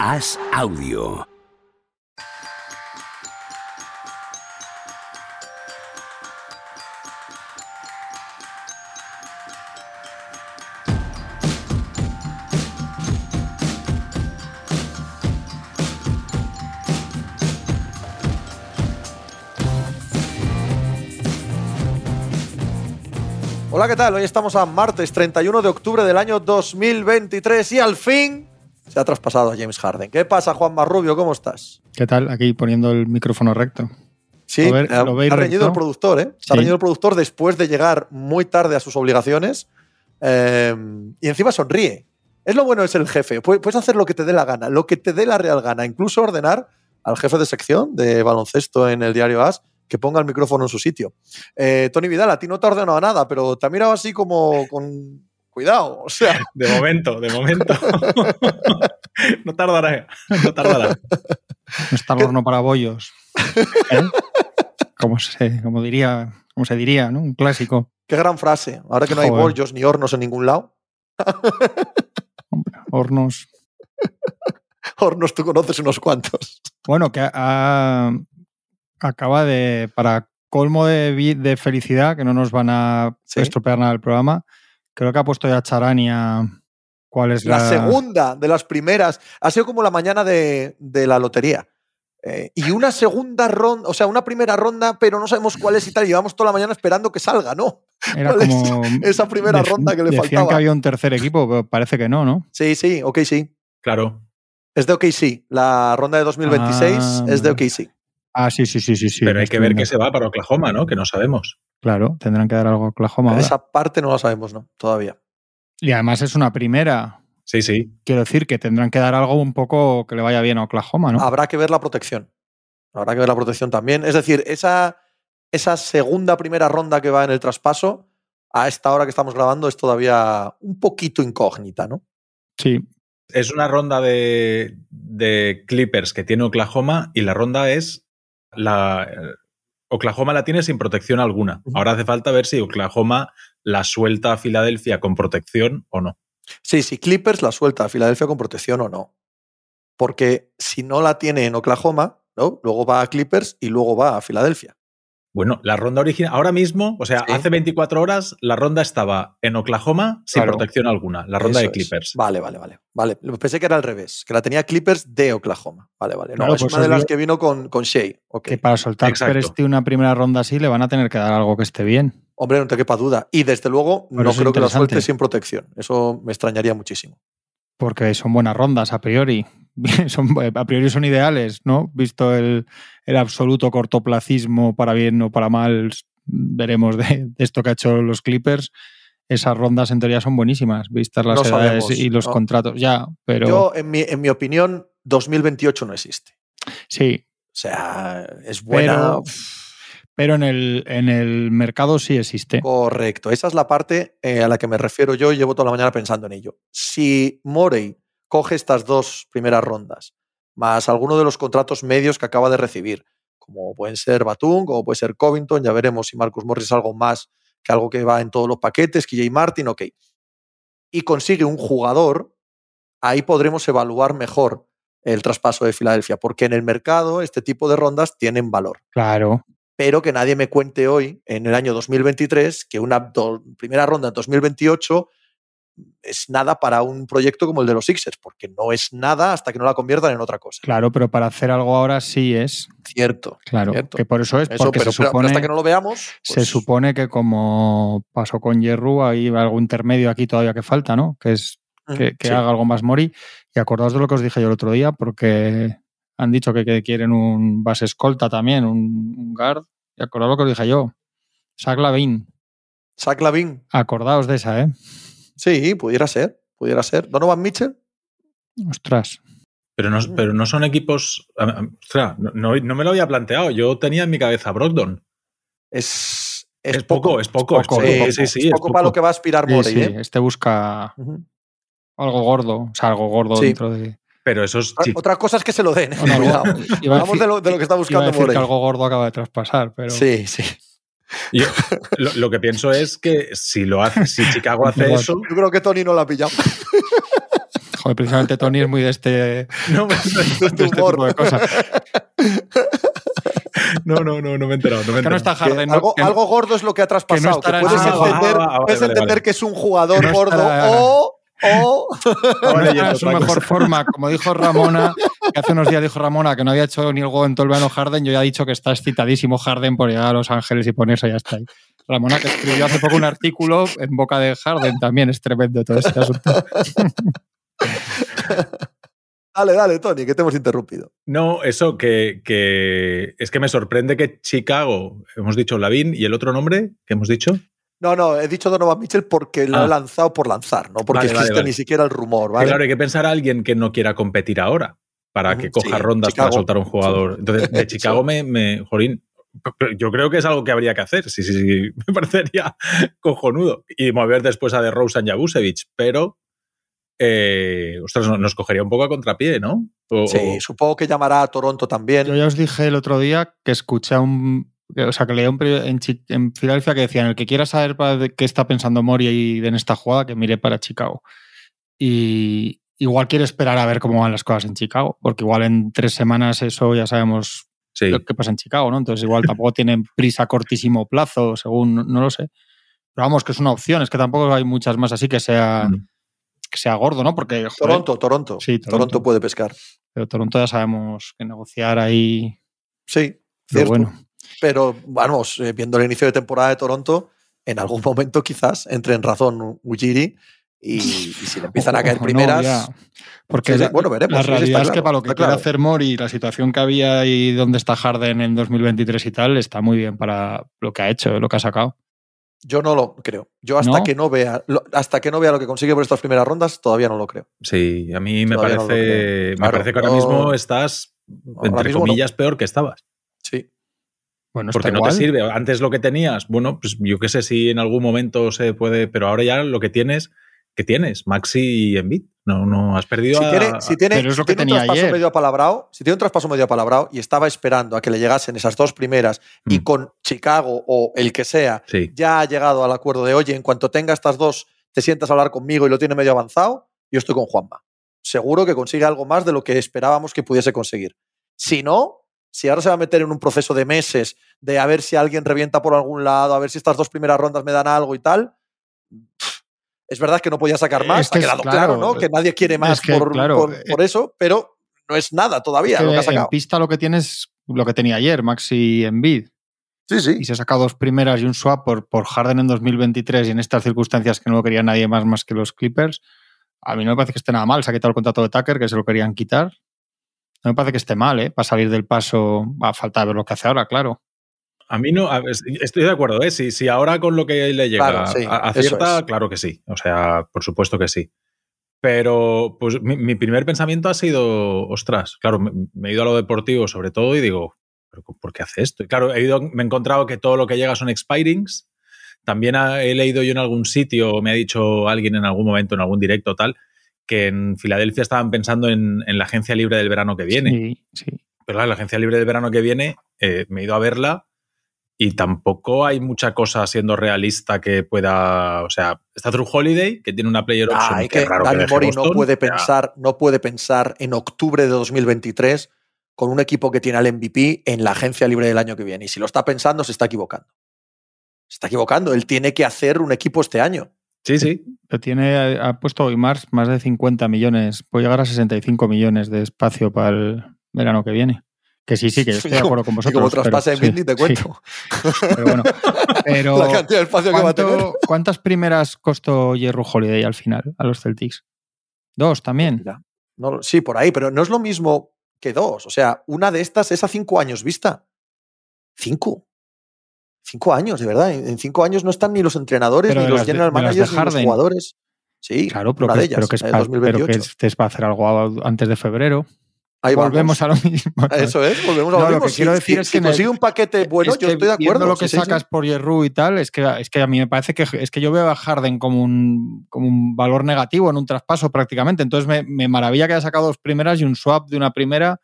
Haz audio. Hola, ¿qué tal? Hoy estamos a martes 31 de octubre del año 2023 y al fin se ha traspasado a James Harden. ¿Qué pasa, Juan Marrubio? ¿Cómo estás? ¿Qué tal? Aquí poniendo el micrófono recto. Sí, ¿Lo ve- lo veis ha reñido el productor, ¿eh? Se ha reñido el productor después de llegar muy tarde a sus obligaciones eh, y encima sonríe. Es lo bueno de ser el jefe. Pu- Puedes hacer lo que te dé la gana, lo que te dé la real gana. Incluso ordenar al jefe de sección de baloncesto en el diario AS que ponga el micrófono en su sitio. Eh, Tony Vidal, a ti no te ha ordenado nada, pero te ha mirado así como con cuidado. O sea, De momento, de momento. no tardará, no tardará. No está el horno para bollos. ¿Eh? Como se, como diría, como se diría, ¿no? Un clásico. qué gran frase. Ahora que no hay bollos ni hornos en ningún lado. Hombre, hornos. Hornos tú conoces unos cuantos. Bueno, que acaba de, para colmo de, de felicidad, que no nos van a Sí. estropear nada el programa, creo que ha puesto ya Charania cuál es La la, segunda de las primeras. Ha sido como la mañana de, de la lotería. Eh, y una segunda ronda, o sea, una primera ronda, pero no sabemos cuál es y tal. Llevamos toda la mañana esperando que salga, ¿no? Era ¿Cuál es esa primera ronda que le decían faltaba? que había un tercer equipo, pero parece que no, ¿no? Sí, sí, ok, sí. Claro. Es de OKC. La ronda de 2026 Ah, es de. OKC. Ah, sí, sí, sí, sí. sí Pero hay que ver que se va para Oklahoma, ¿no? Que no sabemos. Claro, tendrán que dar algo a Oklahoma. ahora. Esa parte no la sabemos, ¿no? Todavía. Y además es una primera. Sí, sí. Quiero decir que tendrán que dar algo un poco que le vaya bien a Oklahoma, ¿no? Habrá que ver la protección. Habrá que ver la protección también. Es decir, esa, esa segunda primera ronda que va en el traspaso, a esta hora que estamos grabando, es todavía un poquito incógnita, ¿no? Sí, Es una ronda de, de Clippers que tiene Oklahoma y la ronda es la eh, Oklahoma la tiene sin protección alguna. Ahora hace falta ver si Oklahoma la suelta a Filadelfia con protección o no. Sí, si Clippers la suelta a Filadelfia con protección o no. Porque si no la tiene en Oklahoma, ¿no? luego va a Clippers y luego va a Filadelfia. Bueno, la ronda original, ahora mismo, o sea, Sí. hace 24 horas, la ronda estaba en Oklahoma sin Claro. protección alguna, la ronda Eso de es. Clippers. Vale, vale, vale, vale. Pensé que era al revés, que la tenía Clippers de Oklahoma. Vale, vale. No, Claro, es pues una de las que vino con, con Shea. Que para soltar. Presti una primera ronda así le van a tener que dar algo que esté bien. Hombre, no te quepa duda. Y desde luego, Pero no creo que la suelte sin protección. Eso me extrañaría muchísimo. Porque son buenas rondas a priori. Son, a priori son ideales, ¿no? Visto el, el absoluto cortoplacismo para bien o para mal, veremos de, de esto que ha hecho los Clippers. Esas rondas en teoría son buenísimas, vistas las No edades sabemos, y los ¿no? contratos. Ya, pero Yo, en mi, en mi opinión, 2028 no existe. sí, O sea, es buena. pero, pero en, el, en el mercado sí existe. Correcto. Esa es la parte eh, a la que me refiero yo y llevo toda la mañana pensando en ello. Si Morey coge estas dos primeras rondas, más alguno de los contratos medios que acaba de recibir, como pueden ser Batum, como puede ser Covington, ya veremos si Marcus Morris es algo más que algo que va en todos los paquetes, KJ Martin, ok. Y consigue un jugador, ahí podremos evaluar mejor el traspaso de Filadelfia, porque en el mercado este tipo de rondas tienen valor Claro, pero que nadie me cuente hoy, en el año 2023, que una do- primera ronda en 2028 es nada para un proyecto como el de los Sixers, porque no es nada hasta que no la conviertan en otra cosa. claro, pero para hacer algo ahora sí es. Cierto. Claro, Cierto. que por eso es, Eso, porque pero, se pero supone, hasta que no lo veamos, se pues, supone que como pasó con Yerru, hay algo intermedio aquí todavía que falta, ¿no? Que es que, que sí. haga algo más Mori. Y acordaos de lo que os dije yo el otro día, porque han dicho que, que quieren un base escolta también, un, un guard. Y acordaos lo que os dije yo. Zach Lavin. Zach Lavin, Acordaos de esa, ¿eh? sí, pudiera ser, pudiera ser. Donovan Mitchell, Ostras. Pero no, pero no son equipos. Ostras, no, no- no me lo había planteado. Yo tenía en mi cabeza Brogdon. es, es, Es poco, es poco. poco, Sí, es poco. sí, sí, es es poco para lo que va a aspirar Morey. sí, ¿eh? este busca algo gordo, o sea, algo gordo Sí. dentro de... Pero esos Otra- chicos. Otra cosa es que se lo den. ¿eh? Bueno, Hablamos decir- de lo, de lo que está iba a buscando decir Morey. que algo gordo acaba de traspasar, pero... Sí, sí. yo- lo, lo que pienso es que si lo hace, si Chicago hace Igual. eso, Yo creo que Tony no lo ha pillado. Joder, precisamente Tony es muy de este, No, me- de este tipo de cosas. no, no, no, no me he enterado. No me he Que no enterado. está Que Harden. ¿no? algo, Que- algo gordo es lo que ha traspasado. Que, puedes entender, Ah, vale, puedes vale, entender vale. que es un jugador Que no gordo estará- o, o no su mejor forma, como dijo Ramona, que hace unos días dijo Ramona que no había hecho ni el gol en todo el verano Harden, yo ya he dicho que está excitadísimo Harden por llegar a Los Ángeles y ponerse ya está ahí. Ramona que escribió hace poco un artículo en boca de Harden también, es tremendo todo este asunto. Dale, dale, Tony, que te hemos interrumpido. No, eso que, que es que me sorprende que Chicago, hemos dicho Lavin, y el otro nombre que hemos dicho, No, no, he dicho Donovan Mitchell porque lo Ah. he lanzado por lanzar, no porque Vale, existe vale. ni siquiera el rumor, ¿vale? claro, hay que pensar a alguien que no quiera competir ahora para que coja sí, rondas Chicago. para soltar a un jugador. Sí. Entonces, de Chicago me, me, Jorín, yo creo que es algo que habría que hacer. Sí, sí, sí, me parecería cojonudo. Y mover después a de Rosen y a Busevich, pero eh, ostras, nos cogería un poco a contrapié, ¿no? O- Sí, o- supongo que llamará a Toronto también. Yo ya os dije el otro día que escuché a un. O sea, que leí un periódico en, Chi- en Filadelfia que decían: el que quiera saber para de qué está pensando Mori en esta jugada, que mire para Chicago. Y igual quiere esperar a ver cómo van las cosas en Chicago, porque igual en tres semanas eso ya sabemos sí. lo que pasa en Chicago, ¿no? Entonces igual tampoco tienen prisa a cortísimo plazo, según, no, no lo sé. Pero vamos, que es una opción, es que tampoco hay muchas más así que sea, Mm. que sea gordo, ¿no? Porque joder, Toronto, Toronto. Sí, Toronto. Toronto. puede pescar. pero Toronto ya sabemos que negociar ahí. Sí, Pero cierto. bueno. Pero vamos, eh, viendo el inicio de temporada de Toronto, en algún momento quizás entre en razón Ujiri y, y si le empiezan a caer no, primeras. Porque Sí, sí, la, bueno, veremos, la sí, sí, está realidad es que claro, para lo que quiere claro. hacer Mori, la situación que había y dónde está Harden en 2023 y tal, está muy bien para lo que ha hecho, lo que ha sacado. Yo no lo creo. Yo hasta ¿No? que no vea, lo- hasta que no vea lo que consigue por estas primeras rondas, todavía no lo creo. Sí, a mí me Todavía parece, me Claro, parece que ahora mismo estás, entre mismo no. comillas, peor que estabas. Sí. Bueno, Porque no igual. te sirve. Antes lo que tenías, bueno, pues yo qué sé si en algún momento se puede, pero ahora ya lo que tienes, ¿qué tienes? Maxi y Envid. No, no, has perdido Si a- tiene, si tiene, Pero es lo si que tiene un tenía traspaso ayer. medio apalabrado, si tiene un traspaso medio apalabrado y estaba esperando a que le llegasen esas dos primeras y Mm. con Chicago o el que sea Sí, ya ha llegado al acuerdo de, oye, en cuanto tenga estas dos, te sientas a hablar conmigo y lo tiene medio avanzado, yo estoy con Juanma. Seguro que consigue algo más de lo que esperábamos que pudiese conseguir. Si no, si ahora se va a meter en un proceso de meses de a ver si alguien revienta por algún lado, a ver si estas dos primeras rondas me dan algo y tal, es verdad que no podía sacar más, Es que ha es quedado claro, claro, ¿no? Que nadie quiere más es que, por, claro, por- eh, por eso, pero no es nada todavía Que lo que ha en pista lo que tienes lo que tenía ayer, Maxi Envid. Sí, sí. Y se ha sacado dos primeras y un swap por, por Harden en 2023 y en estas circunstancias que no lo quería nadie más más que los Clippers. A mí no me parece que esté nada mal. Se ha quitado el contrato de Tucker, que se lo querían quitar. No me parece que esté mal, ¿eh? Para salir del paso, a falta de ver lo que hace ahora, claro. a mí no, a ver, estoy de acuerdo, ¿eh? Si, si ahora con lo que le llega Claro, sí, a- acierta, es. claro que sí. O sea, por supuesto que sí. Pero pues mi, mi primer pensamiento ha sido, ostras, claro, me, me he ido a lo deportivo sobre todo y digo, ¿pero ¿por qué hace esto? Y claro, he ido, me he encontrado que todo lo que llega son expirings. También ha- he leído yo en algún sitio, o me ha dicho alguien en algún momento, en algún directo tal, que en Filadelfia estaban pensando en, en la agencia libre del verano que viene. Sí, sí. Pero claro, la agencia libre del verano que viene, eh, me he ido a verla y tampoco hay mucha cosa siendo realista que pueda. O sea, está True Holiday, que tiene una player option. Ah, que raro que Dani Mori no puede pensar, no puede pensar en octubre de 2023 con un equipo que tiene al MVP en la agencia libre del año que viene. Y si lo está pensando, se está equivocando. Se está equivocando. Él tiene que hacer un equipo este año. Sí, sí. Pero tiene, ha puesto hoy Mars más de 50 millones. Puede llegar a 65 millones de espacio para el verano que viene. Que sí, sí, que yo estoy de acuerdo con Y vosotros. como traspase en sí, Bindley, te sí, cuento. pero bueno. Pero, la cantidad de espacio que va a tener. ¿cuánto- ¿Cuántas primeras costó Jerry Holiday al final a los Celtics? Dos también. Mira, no, sí, por ahí, pero no es lo mismo que dos. O sea, una de estas es a cinco años vista. Cinco. Cinco años, de verdad. En cinco años no están ni los entrenadores, Pero ni los general de managers, ni los jugadores. Sí, Claro, pero que, de ellas, pero que es la de pa- pero que 2028. es, es para hacer algo antes de febrero. Ahí Volvemos vamos. a lo mismo. Eso es, volvemos a No, lo lo mismo. que quiero Si- decir si- es si que el- consigue un paquete bueno, Es yo estoy de acuerdo. lo que sí, sí, sí. sacas por Yerru y tal, es que, es que a mí me parece que es que yo veo a Harden como un, como un valor negativo en un traspaso prácticamente. Entonces me, me maravilla que haya sacado dos primeras y un swap de una primera.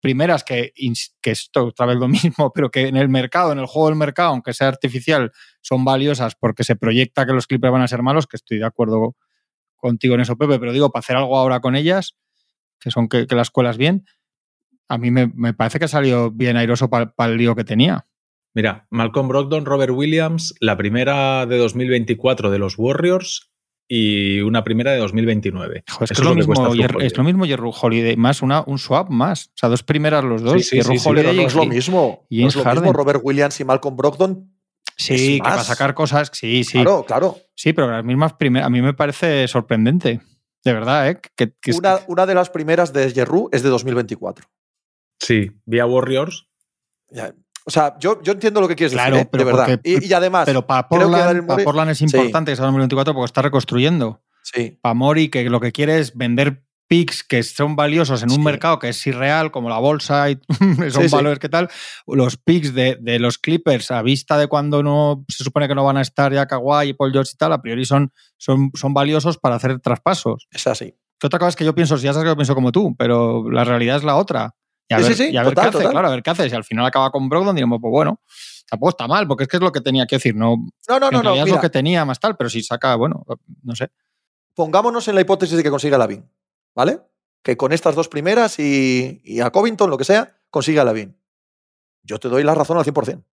Primeras que, que esto otra vez lo mismo, pero que en el mercado, en el juego del mercado, aunque sea artificial, son valiosas porque se proyecta que los Clippers van a ser malos, que estoy de acuerdo contigo en eso, Pepe, pero digo, para hacer algo ahora con ellas, que son que, las escuelas bien, a mí me, parece que ha salido bien airoso para el lío que tenía. Mira, Malcolm Brogdon, Robert Williams, la primera de 2024 de los Warriors y una primera de 2029. es, lo, mismo, es lo mismo Jerry Holiday, más una, un swap más. O sea, dos primeras los dos. Sí, sí, Holiday no es lo mismo. Y es lo mismo Robert Williams y Malcolm Brogdon. Sí, que para sacar cosas, sí, sí. Claro, claro. Sí, pero las mismas primeras, a mí me parece sorprendente. De verdad, ¿eh? Que, una, una, de las primeras de Jerry es de 2024. Sí, vía Warriors. O sea, yo, yo entiendo lo que quieres decir, ¿eh? de verdad. y, además. Pero para Portland, es importante que sea 2024 porque está reconstruyendo. Sí. Para Mori, que lo que quiere es vender picks que son valiosos en un mercado que es irreal, como la bolsa, y son valores que tal, los picks de, los Clippers a vista de cuando no se supone que no van a estar ya Kawhi y Paul George y tal, a priori son, son, son valiosos para hacer traspasos. Es así. Que otra cosa es que yo pienso, si ya sabes que yo pienso como tú, pero la realidad es la otra. Y a ver, sí, y a ver qué hace, claro, a ver qué hace. Si al final acaba con Brogdon, digamos, pues bueno, tampoco está mal, porque es que es lo que tenía que decir, no. No, no, no, no. Es lo que tenía más tal, pero si saca, bueno, no sé. Pongámonos en la hipótesis de que consiga la BIN, ¿vale? Que con estas dos primeras y, a Covington, lo que sea, consiga la BIN. Yo te doy la razón al 100%.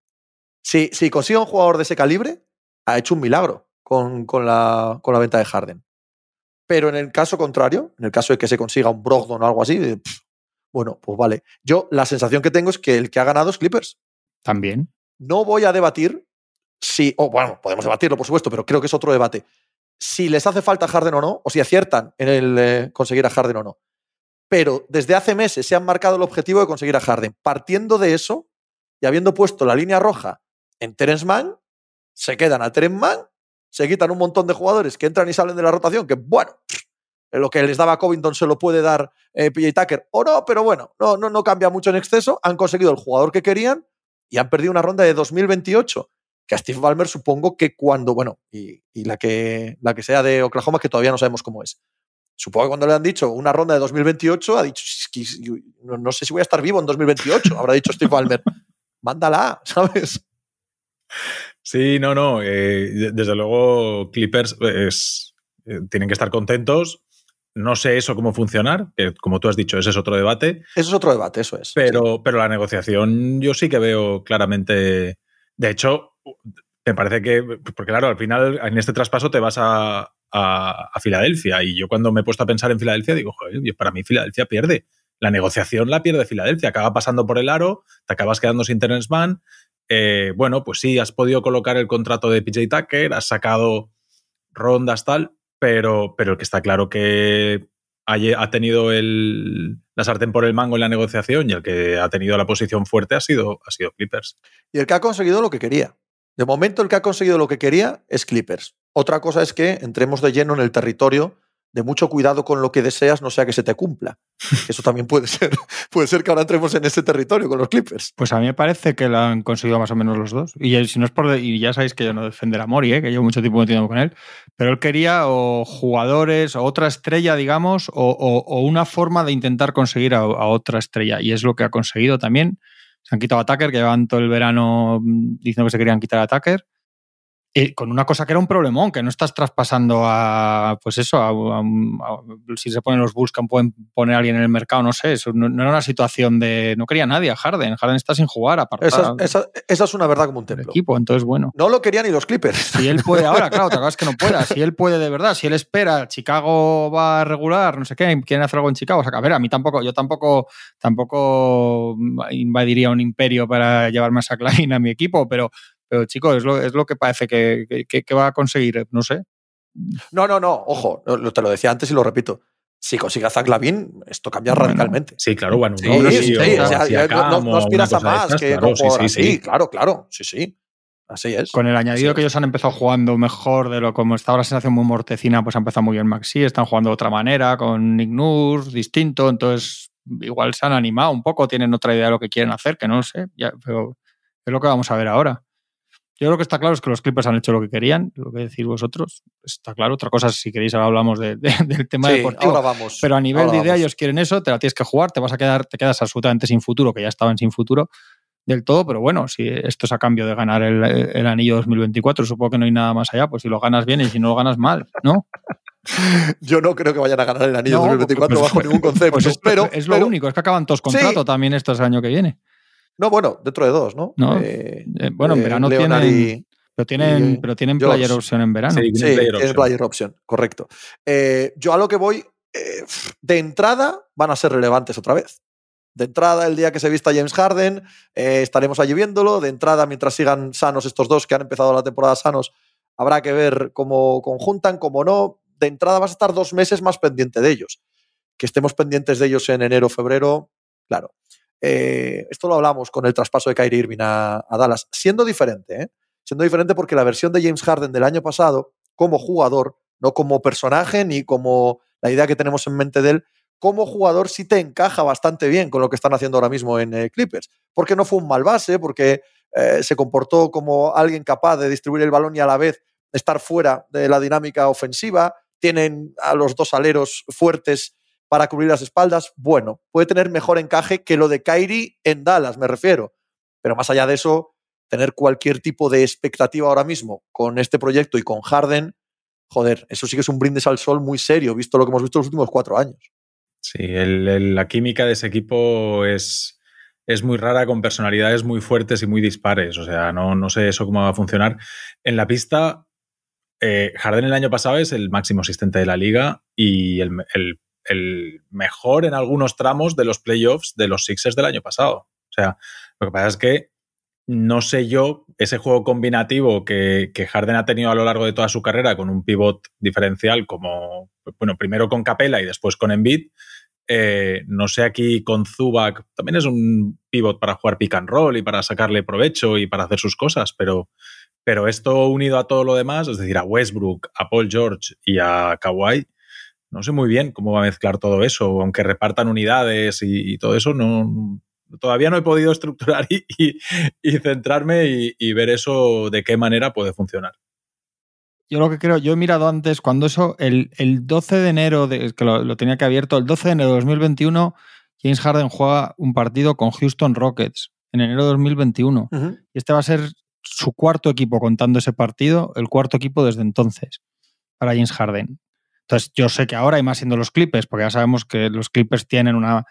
Si, si consigue un jugador de ese calibre, ha hecho un milagro con, la, con la venta de Harden. Pero en el caso contrario, en el caso de que se consiga un Brogdon o algo así, bueno, pues vale. Yo la sensación que tengo es que el que ha ganado es Clippers. También. No voy a debatir si, o bueno, podemos debatirlo, por supuesto, pero creo que es otro debate. Si les hace falta Harden o no, o si aciertan en el eh, conseguir a Harden o no. Pero desde hace meses se han marcado el objetivo de conseguir a Harden. Partiendo de eso y habiendo puesto la línea roja en Terence Mann, se quedan a Terence Mann, se quitan un montón de jugadores que entran y salen de la rotación, que bueno, lo que les daba Covington se lo puede dar eh, PJ Tucker o no, pero bueno, no, no, no cambia mucho en exceso. Han conseguido el jugador que querían y han perdido una ronda de 2028 que a Steve Ballmer supongo que cuando, bueno, y, la, que, la que sea de Oklahoma, que todavía no sabemos cómo es. Supongo que cuando le han dicho una ronda de 2028, ha dicho, no, sé si voy a estar vivo en 2028, habrá dicho Steve Ballmer. Mándala, ¿sabes? Sí, no, no. Eh, desde luego, Clippers eh, tienen que estar contentos no sé eso cómo funcionar, que como tú has dicho, ese es otro debate. Eso es otro debate, eso es. Pero, pero la negociación yo sí que veo claramente. De hecho, me parece que. Porque claro, al final en este traspaso te vas a, Filadelfia. Y yo cuando me he puesto a pensar en Filadelfia, digo, joder, para mí Filadelfia pierde. La negociación la pierde Filadelfia. Acaba pasando por el aro, te acabas quedando sin Terence Mann. Eh, bueno, pues sí, has podido colocar el contrato de PJ Tucker, has sacado rondas tal, pero, pero el que está claro que ha tenido el, la sartén por el mango en la negociación y el que ha tenido la posición fuerte ha sido, ha sido Clippers. Y el que ha conseguido lo que quería. De momento, el que ha conseguido lo que quería es Clippers. Otra cosa es que entremos de lleno en el territorio de mucho cuidado con lo que deseas, no sea que se te cumpla. Eso también puede ser. puede ser que ahora entremos en ese territorio con los Clippers. Pues a mí me parece que lo han conseguido más o menos los dos. Y si no es por. Y ya sabéis que yo no defender a Mori, ¿eh? que llevo mucho tiempo metiendo con él. Pero él quería o jugadores, o otra estrella, digamos, o, una forma de intentar conseguir a, otra estrella. Y es lo que ha conseguido también. Se han quitado a Tucker, que llevan todo el verano diciendo que se querían quitar a Tucker con una cosa que era un problemón, que no estás traspasando a, pues eso, a, si se ponen los Bulls que pueden poner a alguien en el mercado, no sé, eso no, era una situación de, no quería nadie a Harden, Harden está sin jugar, aparte. Esa, esa, es una verdad como un templo. Equipo, entonces bueno. No lo querían ni los Clippers. Si él puede ahora, claro, te acabas que no pueda, si él puede de verdad, si él espera, Chicago va a regular, no sé qué, quieren hacer algo en Chicago, o sea, a ver, a mí tampoco, yo tampoco, tampoco invadiría un imperio para llevar más a Klein a mi equipo, pero pero, chicos, es lo, es lo que parece que, que, va a conseguir, no sé. No, no, no, ojo, te lo decía antes y lo repito. Si consigue a Zach Lavin, esto cambia radicalmente. Sí, claro, bueno, sí, no, sí, no, aspiras a más que claro, sí, sí, claro, claro, sí, sí. Así es. Con el añadido que ellos han empezado jugando mejor de lo como estaba la sensación muy mortecina, pues ha empezado muy bien Maxi, están jugando de otra manera, con Nurse, distinto, entonces igual se han animado un poco, tienen otra idea de lo que quieren hacer, que no sé, ya, pero es lo que vamos a ver ahora. Yo creo que está claro es que los Clippers han hecho lo que querían, lo que decís vosotros. Está claro. Otra cosa, si queréis, ahora hablamos del tema deportivo. Ahora vamos. Pero a nivel de idea, ellos quieren eso, te la tienes que jugar, te vas a quedar, te quedas absolutamente sin futuro, que ya estaban sin futuro del todo, pero bueno, si esto es a cambio de ganar el, anillo 2024, supongo que no hay nada más allá, pues si lo ganas bien y si no lo ganas mal, ¿no? Yo no creo que vayan a ganar el anillo 2024 bajo ningún concepto. Pues es, pero, es lo único, es que acaban todos contrato también esto el año que viene. No, bueno, dentro de dos, ¿no? Eh, eh, bueno, en verano tienen. pero tienen, pero tienen player option en verano. Sí, tienen player, option. correcto. yo a lo que voy, de entrada van a ser relevantes otra vez. De entrada, el día que se vista James Harden, eh, estaremos allí viéndolo. De entrada, mientras sigan sanos estos dos que han empezado la temporada sanos, habrá que ver cómo conjuntan, cómo no. De entrada vas a estar dos meses más pendiente de ellos. Que estemos pendientes de ellos en enero, febrero, claro. Eh, esto lo hablamos con el traspaso de Kyrie Irving a, Dallas, siendo diferente, ¿eh? siendo diferente porque la versión de James Harden del año pasado, como jugador, no como personaje ni como la idea que tenemos en mente de él, como jugador sí te encaja bastante bien con lo que están haciendo ahora mismo en eh, Clippers. Porque no fue un mal base, porque eh, se comportó como alguien capaz de distribuir el balón y a la vez estar fuera de la dinámica ofensiva. Tienen a los dos aleros fuertes para cubrir las espaldas. Bueno, puede tener mejor encaje que lo de Kyrie en Dallas, me refiero. Pero más allá de eso, tener cualquier tipo de expectativa ahora mismo con este proyecto y con Harden, joder, eso sí que es un brindis al sol muy serio, visto lo que hemos visto los últimos cuatro años. Sí, la química de ese equipo es, es muy rara con personalidades muy fuertes y muy dispares. O sea, no, no sé eso cómo va a funcionar. En la pista, eh, Harden el año pasado es el máximo asistente de la liga y el, mejor en algunos tramos de los playoffs de los Sixers del año pasado. O sea, lo que pasa es que no sé yo, ese juego combinativo que, que, Harden ha tenido a lo largo de toda su carrera con un pivot diferencial como, bueno, primero con Capela y después con Embiid, eh, no sé aquí con Zubac, también es un pivot para jugar pick and roll y para sacarle provecho y para hacer sus cosas, pero, pero esto unido a todo lo demás, es decir, a Westbrook, a Paul George y a Kawhi, no sé muy bien cómo va a mezclar todo eso, aunque repartan unidades y, todo eso, no, todavía no he podido estructurar y, centrarme y, ver eso de qué manera puede funcionar. Yo lo que creo, yo he mirado antes, cuando eso, el, 12 de enero, de, que lo, tenía que abierto, el 12 de enero de 2021, James Harden juega un partido con Houston Rockets en enero de 2021. Y este va a ser su cuarto equipo contando ese partido, el cuarto equipo desde entonces para James Harden. Entonces, yo sé que ahora, hay más siendo los Clippers, porque ya sabemos que los Clippers tienen una.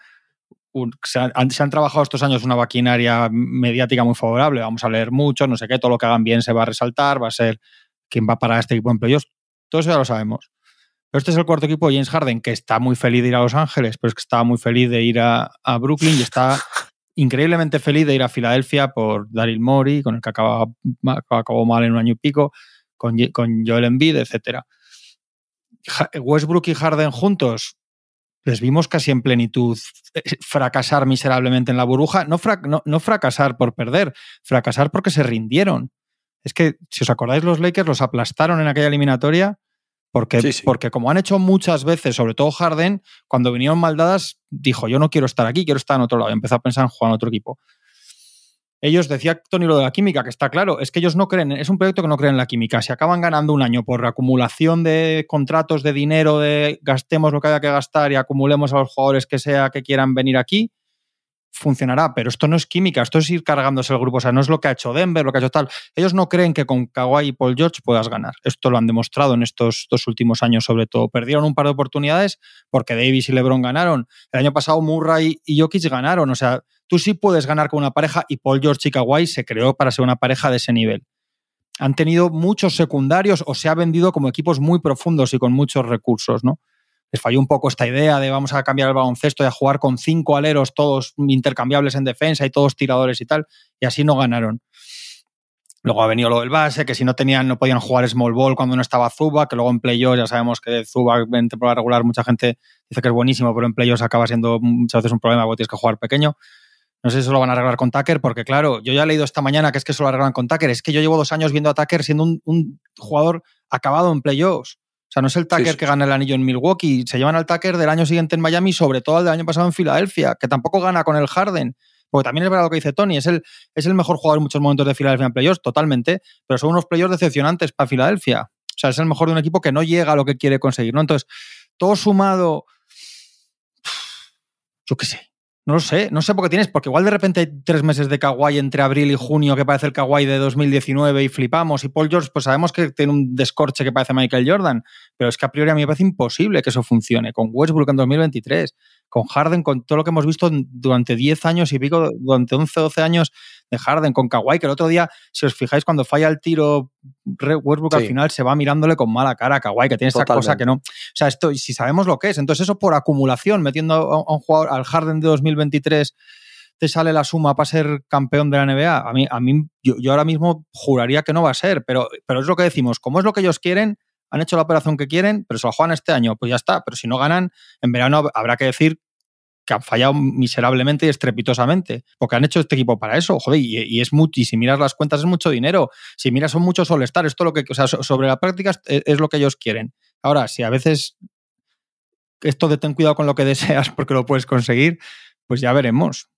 se, han, se, han, trabajado estos años una maquinaria mediática muy favorable. Vamos a leer mucho, no sé qué, todo lo que hagan bien se va a resaltar, va a ser quién va a parar este equipo en playoffs. Todo eso ya lo sabemos. Pero este es el cuarto equipo, James Harden, que está muy feliz de ir a Los Ángeles, pero es que estaba muy feliz de ir a, Brooklyn y está increíblemente feliz de ir a Filadelfia por Daryl Morey, con el que acabó, acabó mal en un año y pico, con, con Joel Embiid, etc. Westbrook y Harden juntos, les vimos casi en plenitud eh, fracasar miserablemente en la burbuja. No, no fracasar por perder, fracasar porque se rindieron es que, si os acordáis, los Lakers los aplastaron en aquella eliminatoria porque, porque como han hecho muchas veces, sobre todo Harden, cuando vinieron maldadas, dijo, yo no quiero estar aquí, quiero estar en otro lado. Y empezó a pensar en jugar en otro equipo. Ellos, decía Tony lo de la química, que está claro, es que ellos no creen, es un proyecto que no creen en la química. Si acaban ganando un año por acumulación de contratos de dinero, de gastemos lo que haya que gastar y acumulemos a los jugadores que sea que quieran venir aquí, funcionará, pero esto no es química, esto es ir cargándose el grupo, o sea, no es lo que ha hecho Denver, lo que ha hecho tal. Ellos no creen que con Kawhi y Paul George puedas ganar. Esto lo han demostrado en estos dos últimos años, sobre todo. Perdieron un par de oportunidades porque Davis y LeBron ganaron. El año pasado Murray y Jokic ganaron, o sea, tú sí puedes ganar con una pareja y Paul George y Kawhi se creó para ser una pareja de ese nivel. Han tenido muchos secundarios o se ha vendido como equipos muy profundos y con muchos recursos, ¿no? les falló un poco esta idea de vamos a cambiar el baloncesto y a jugar con cinco aleros, todos intercambiables en defensa y todos tiradores y tal, y así no ganaron. Luego ha venido lo del base, que si no tenían, no podían jugar small ball cuando no estaba Zuba, que luego en playoffs ya sabemos que Zuba en temporada regular mucha gente dice que es buenísimo, pero en playoffs acaba siendo muchas veces un problema porque tienes que jugar pequeño. No sé si eso lo van a arreglar con Tucker, porque claro, yo ya he leído esta mañana que es que eso lo arreglan con Tucker. Es que yo llevo dos años viendo a Tucker siendo un, un jugador acabado en playoffs. O sea, no es el Tucker que gana el anillo en Milwaukee, se llevan al Tucker del año siguiente en Miami, sobre todo el del año pasado en Filadelfia, que tampoco gana con el Harden. Porque también es verdad lo que dice Tony, es el, es el mejor jugador en muchos momentos de Filadelfia en playoffs, totalmente, pero son unos playoffs decepcionantes para Filadelfia. O sea, es el mejor de un equipo que no llega a lo que quiere conseguir, ¿no? Entonces, todo sumado, yo qué sé, No lo sé, no sé por qué tienes, porque igual de repente hay tres meses de Kawhi entre abril y junio que parece el Kawhi de 2019 y flipamos. Y Paul George, pues sabemos que tiene un descorche que parece Michael Jordan, pero es que a priori a mí me parece imposible que eso funcione. Con Westbrook en 2023, con Harden, con todo lo que hemos visto durante 10 años y pico, durante 11, 12 años de Harden, con Kawhi, que el otro día, si os fijáis, cuando falla el tiro, Westbrook al final se va mirándole con mala cara a Kawhi, que tiene esa cosa que no. O sea, esto, si sabemos lo que es, entonces eso por acumulación, metiendo a un jugador al Harden de 2023 te sale la suma para ser campeón de la NBA. A mí, a mí yo, yo, ahora mismo juraría que no va a ser, pero, pero es lo que decimos, como es lo que ellos quieren, han hecho la operación que quieren, pero se lo juegan este año, pues ya está. Pero si no ganan, en verano habrá que decir que han fallado miserablemente y estrepitosamente, porque han hecho este equipo para eso, joder, y, es mucho, y si miras las cuentas es mucho dinero, si miras son muchos all esto lo que, o sea, sobre la práctica es, lo que ellos quieren. Ahora, si a veces esto de ten cuidado con lo que deseas porque lo puedes conseguir, pues ya veremos.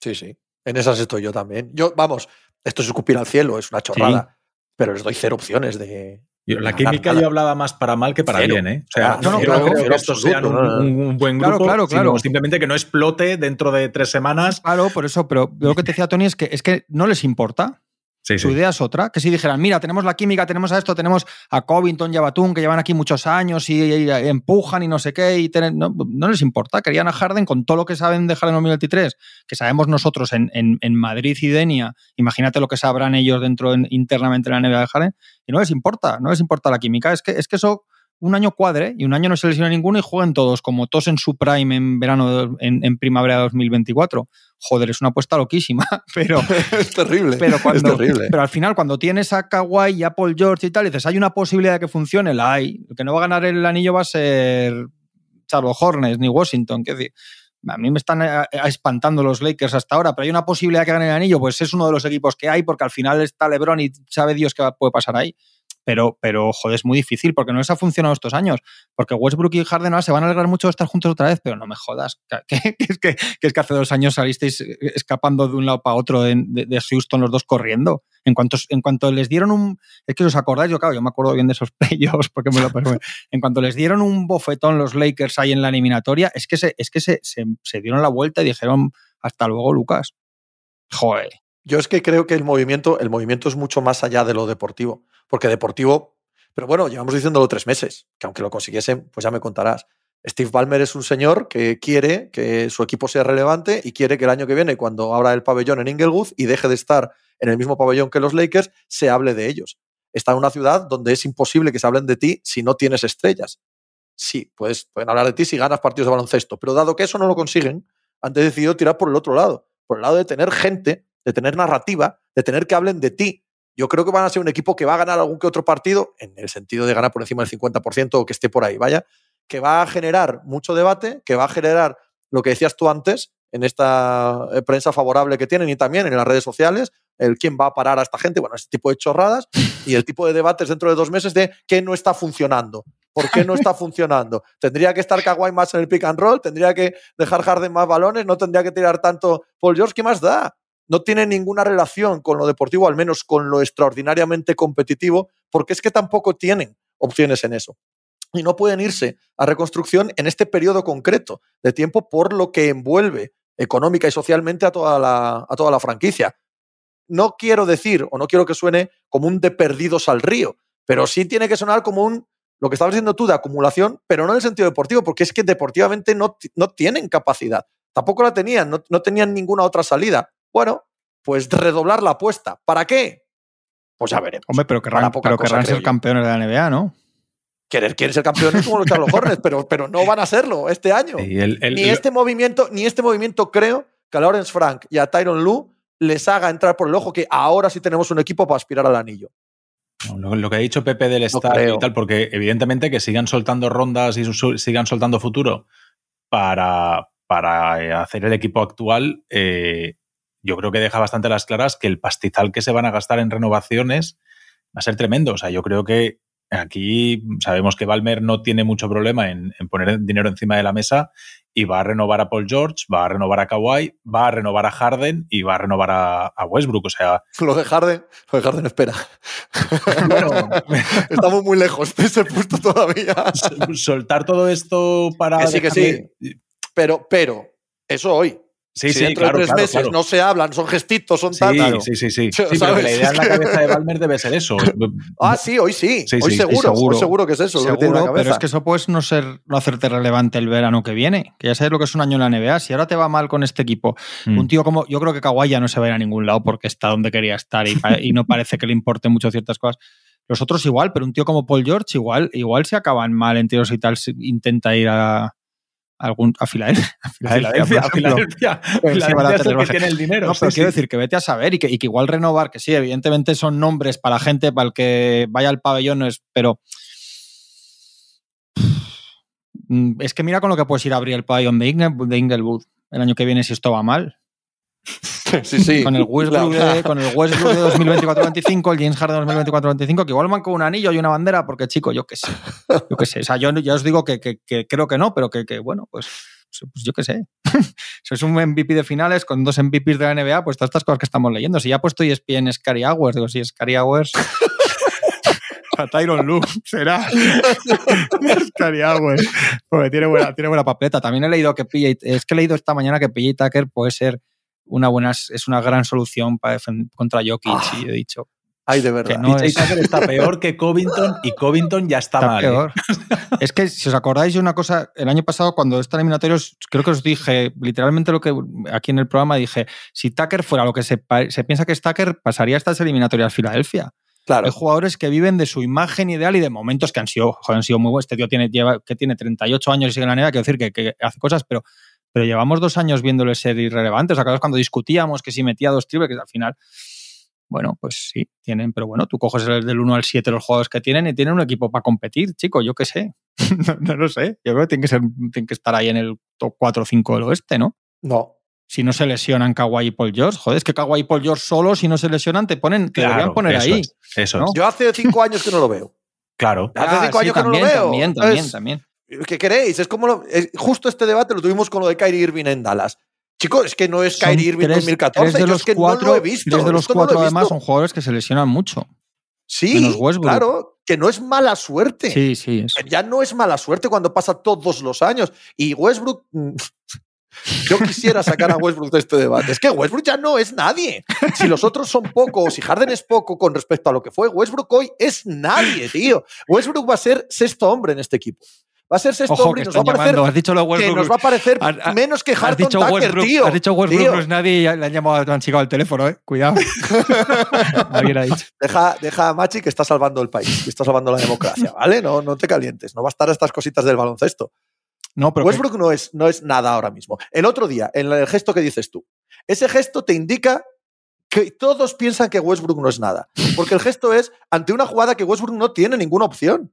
Sí, sí, en esas estoy yo también. Yo, vamos, esto es escupir al cielo, es una chorrada, pero les doy cero opciones de, la química yo hablaba más para mal que para bien, ¿eh? O sea, no, creo que estos sean un, buen grupo, claro, claro, simplemente que no explote dentro de tres semanas. Claro, por eso, pero lo que te decía Tony es que, es que no les importa. Su idea es otra, que si dijeran, mira, tenemos la química, tenemos a esto, tenemos a Covington y a Batum, que llevan aquí muchos años y, empujan y no sé qué, y no, les importa, querían a Harden con todo lo que saben de Harden 2023, que sabemos nosotros en, Madrid y Denia, imagínate lo que sabrán ellos dentro internamente de la NBA de Harden, y no les importa, no les importa la química, es que, es que eso un año cuadre y un año no se lesiona ninguno y jueguen todos como todos en su prime en verano, en, primavera de 2024. Joder, es una apuesta loquísima, pero... es terrible, pero cuando, Pero al final, cuando tienes a Kawhi y a Paul George y tal, y dices, hay una posibilidad de que funcione, la hay. El que no va a ganar el anillo va a ser Charles Hornets ni Washington. Que decir, a mí me están eh, espantando los Lakers hasta ahora, pero hay una posibilidad de que gane el anillo, pues es uno de los equipos que hay, porque al final está LeBron y sabe Dios qué puede pasar ahí pero, pero joder, es muy difícil porque no les ha funcionado estos años. Porque Westbrook y Harden ahora se van a alegrar mucho de estar juntos otra vez, pero no me jodas. Que, es, que, es que hace dos años salisteis escapando de un lado para otro de, Houston los dos corriendo. En cuanto, en cuanto les dieron un. Es que os acordáis, yo, claro, yo me acuerdo bien de esos playoffs porque me lo En cuanto les dieron un bofetón los Lakers ahí en la eliminatoria, es que se, es que se, se dieron la vuelta y dijeron hasta luego, Lucas. Joder. Yo es que creo que el movimiento, el movimiento es mucho más allá de lo deportivo porque Deportivo, pero bueno, llevamos diciéndolo tres meses, que aunque lo consiguiesen, pues ya me contarás. Steve Ballmer es un señor que quiere que su equipo sea relevante y quiere que el año que viene, cuando abra el pabellón en Inglewood y deje de estar en el mismo pabellón que los Lakers, se hable de ellos. Está en una ciudad donde es imposible que se hablen de ti si no tienes estrellas. Sí, pues pueden hablar de ti si ganas partidos de baloncesto, pero dado que eso no lo consiguen, han decidido tirar por el otro lado, por el lado de tener gente, de tener narrativa, de tener que hablen de ti, yo creo que van a ser un equipo que va a ganar algún que otro partido, en el sentido de ganar por encima del 50% o que esté por ahí, vaya, que va a generar mucho debate, que va a generar lo que decías tú antes en esta eh, prensa favorable que tienen y también en las redes sociales, el quién va a parar a esta gente, bueno, este tipo de chorradas y el tipo de debates dentro de dos meses de qué no está funcionando. ¿Por qué no está funcionando? ¿Tendría que estar Kawhi más en el pick and roll? ¿Tendría que dejar Harden más balones? ¿No tendría que tirar tanto Paul George? ¿Qué más da? No tiene ninguna relación con lo deportivo, al menos con lo extraordinariamente competitivo, porque es que tampoco tienen opciones en eso. Y no pueden irse a reconstrucción en este periodo concreto de tiempo por lo que envuelve económica y socialmente a toda la, a toda la franquicia. No quiero decir, o no quiero que suene como un de perdidos al río, pero sí tiene que sonar como un, lo que estabas diciendo tú, de acumulación, pero no en el sentido deportivo, porque es que deportivamente no, no tienen capacidad. Tampoco la tenían, no, no tenían ninguna otra salida. Bueno, pues redoblar la apuesta. ¿Para qué? Pues ya veremos. Hombre, pero querrán, pero querrán ser campeones de la NBA, ¿no? Querer, quieren ser campeones como los Charlotte Hornets, pero, pero no van a serlo este año. ni, este movimiento, ni este movimiento creo que a Lawrence Frank y a Tyron Lu les haga entrar por el ojo que ahora sí tenemos un equipo para aspirar al anillo. Lo, que ha dicho Pepe del Estado y tal, porque evidentemente que sigan soltando rondas y sigan soltando futuro para, para hacer el equipo actual, eh, yo creo que deja bastante las claras que el pastizal que se van a gastar en renovaciones va a ser tremendo. O sea, yo creo que aquí sabemos que Balmer no tiene mucho problema en, poner dinero encima de la mesa y va a renovar a Paul George, va a renovar a Kawhi, va a renovar a Harden y va a renovar a, Westbrook. O sea. Lo de Harden, lo de Harden espera. estamos muy lejos de ese punto todavía. Soltar todo esto para. sí, que sí. Pero, pero, eso hoy. Sí, si sí, dentro claro, de tres claro, meses claro. no se hablan, son gestitos, son Sí, tal. sí, sí, sí. Sí, Sí, pero que la idea en la cabeza de Balmer debe ser eso. Ah, sí, hoy sí. Sí, hoy sí, seguro, seguro. Hoy seguro que es eso. lo que tiene en la Seguro, pero es que eso puedes no ser no hacerte relevante el verano que viene. Que ya sabes lo que es un año en la NBA. Si ahora te va mal con este equipo, Mm. un tío como. Yo creo que Kawhi ya no se va a ir a ningún lado porque está donde quería estar y, no parece que le importe mucho ciertas cosas. Los otros igual, pero un tío como Paul George igual, igual se acaban mal en tiros y tal, si intenta ir a algún a Filadelfia. A Filadelfia, a. Filadelfia. Sí, Filadelfia que tiene el dinero. No, pero sí. quiero decir que vete a saber y que, y que igual renovar, que sí, evidentemente son nombres para la gente, para el que vaya al pabellón, no es, pero Mm, es que mira con lo que puedes ir a abrir el pabellón de Inglewood el año que viene si esto va mal. Sí, sí. Con el Westbrook La- de, con el Westbrook de 2024-25, el James Harden 2024-25, que igual van con un anillo y una bandera, porque chico, yo qué sé. Yo qué sé. O sea, yo ya os digo que, que- que creo que no, pero que, que, bueno, pues, pues yo qué sé. Si es un MVP de finales con dos MVPs de la NBA, pues todas estas cosas que estamos leyendo. Si ya ha puesto ESPN Scary Hours, digo, si Scary Hours. A Tyron Lu será Scary Hours. Porque tiene buena, tiene buena papeleta. También he leído que PJ, es que he leído esta mañana que PJ Tucker puede ser una buena, es una gran solución para contra Jokic. Ah. y he dicho, Ay, de verdad. Que no es- Tucker está peor que Covington y Covington ya está, Está mal. ¿eh? peor. es que si os acordáis de una cosa, el año pasado cuando esta eliminatorios, creo que os dije literalmente lo que aquí en el programa dije, si Tucker fuera lo que se, se piensa que es Tucker, pasaría estas eliminatorias Filadelfia. Claro. Hay jugadores que viven de su imagen ideal y de momentos que han sido, joder, han sido muy buenos. Este tío tiene, lleva, que tiene 38 años y sigue en la NBA, quiero decir que, que hace cosas, pero, pero llevamos dos años viéndole ser irrelevante. ¿Os acordáis cuando discutíamos que si metía dos triples, que al final, bueno, pues sí, tienen, pero bueno, tú coges el del 1 al 7 los jugadores que tienen y tienen un equipo para competir, chico, yo qué sé. no, no lo sé. Yo creo que tienen que, ser, tienen que estar ahí en el top 4 o 5 del oeste, ¿no? No. Si no se lesionan Kawhi y Paul George, joder, es que Kawhi y Paul George solos, si no se lesionan, te ponen, te deberían Claro, poner eso ahí. es, eso ¿no? es. Yo hace cinco años que no lo veo. Claro. Hace Ah, cinco sí, años que no lo veo. También, también, Es- también. ¿Qué queréis? Es como lo- es- justo este debate lo tuvimos con lo de Kyrie Irving en Dallas. Chicos, es que no es Kyrie Irving tres- 2014. tres de yo los es que cuatro, no lo he visto. tres de los esto no lo cuatro, además, son jugadores que se lesionan mucho. Sí, claro, que no es mala suerte. Sí, sí. es- Ya no es mala suerte cuando pasa todos los años. Y Westbrook. mm, Yo quisiera sacar a Westbrook de este debate. Es que Westbrook ya no es nadie. Si los otros son pocos, si Harden es poco con respecto a lo que fue, Westbrook hoy es nadie, tío. Westbrook va a ser sexto hombre en este equipo. Va a ser sexto Ojo, hombre que y nos va parecer. Has dicho lo que nos va a parecer Has- has- menos que Has Harton dicho Tucker, Westbrook, tío. has dicho Westbrook Tío. no es nadie y le han llamado, han chicado el teléfono, ¿eh? Cuidado. Alguien ha dicho. Deja, deja a Machi que está salvando el país, que está salvando la democracia, ¿vale? No, no te calientes, no va a estar a estas cositas del baloncesto. No, pero que- Westbrook no es, no es nada ahora mismo. El otro día, en el gesto que dices tú, ese gesto te indica que todos piensan que Westbrook no es nada. Porque el gesto es ante una jugada que Westbrook no tiene ninguna opción.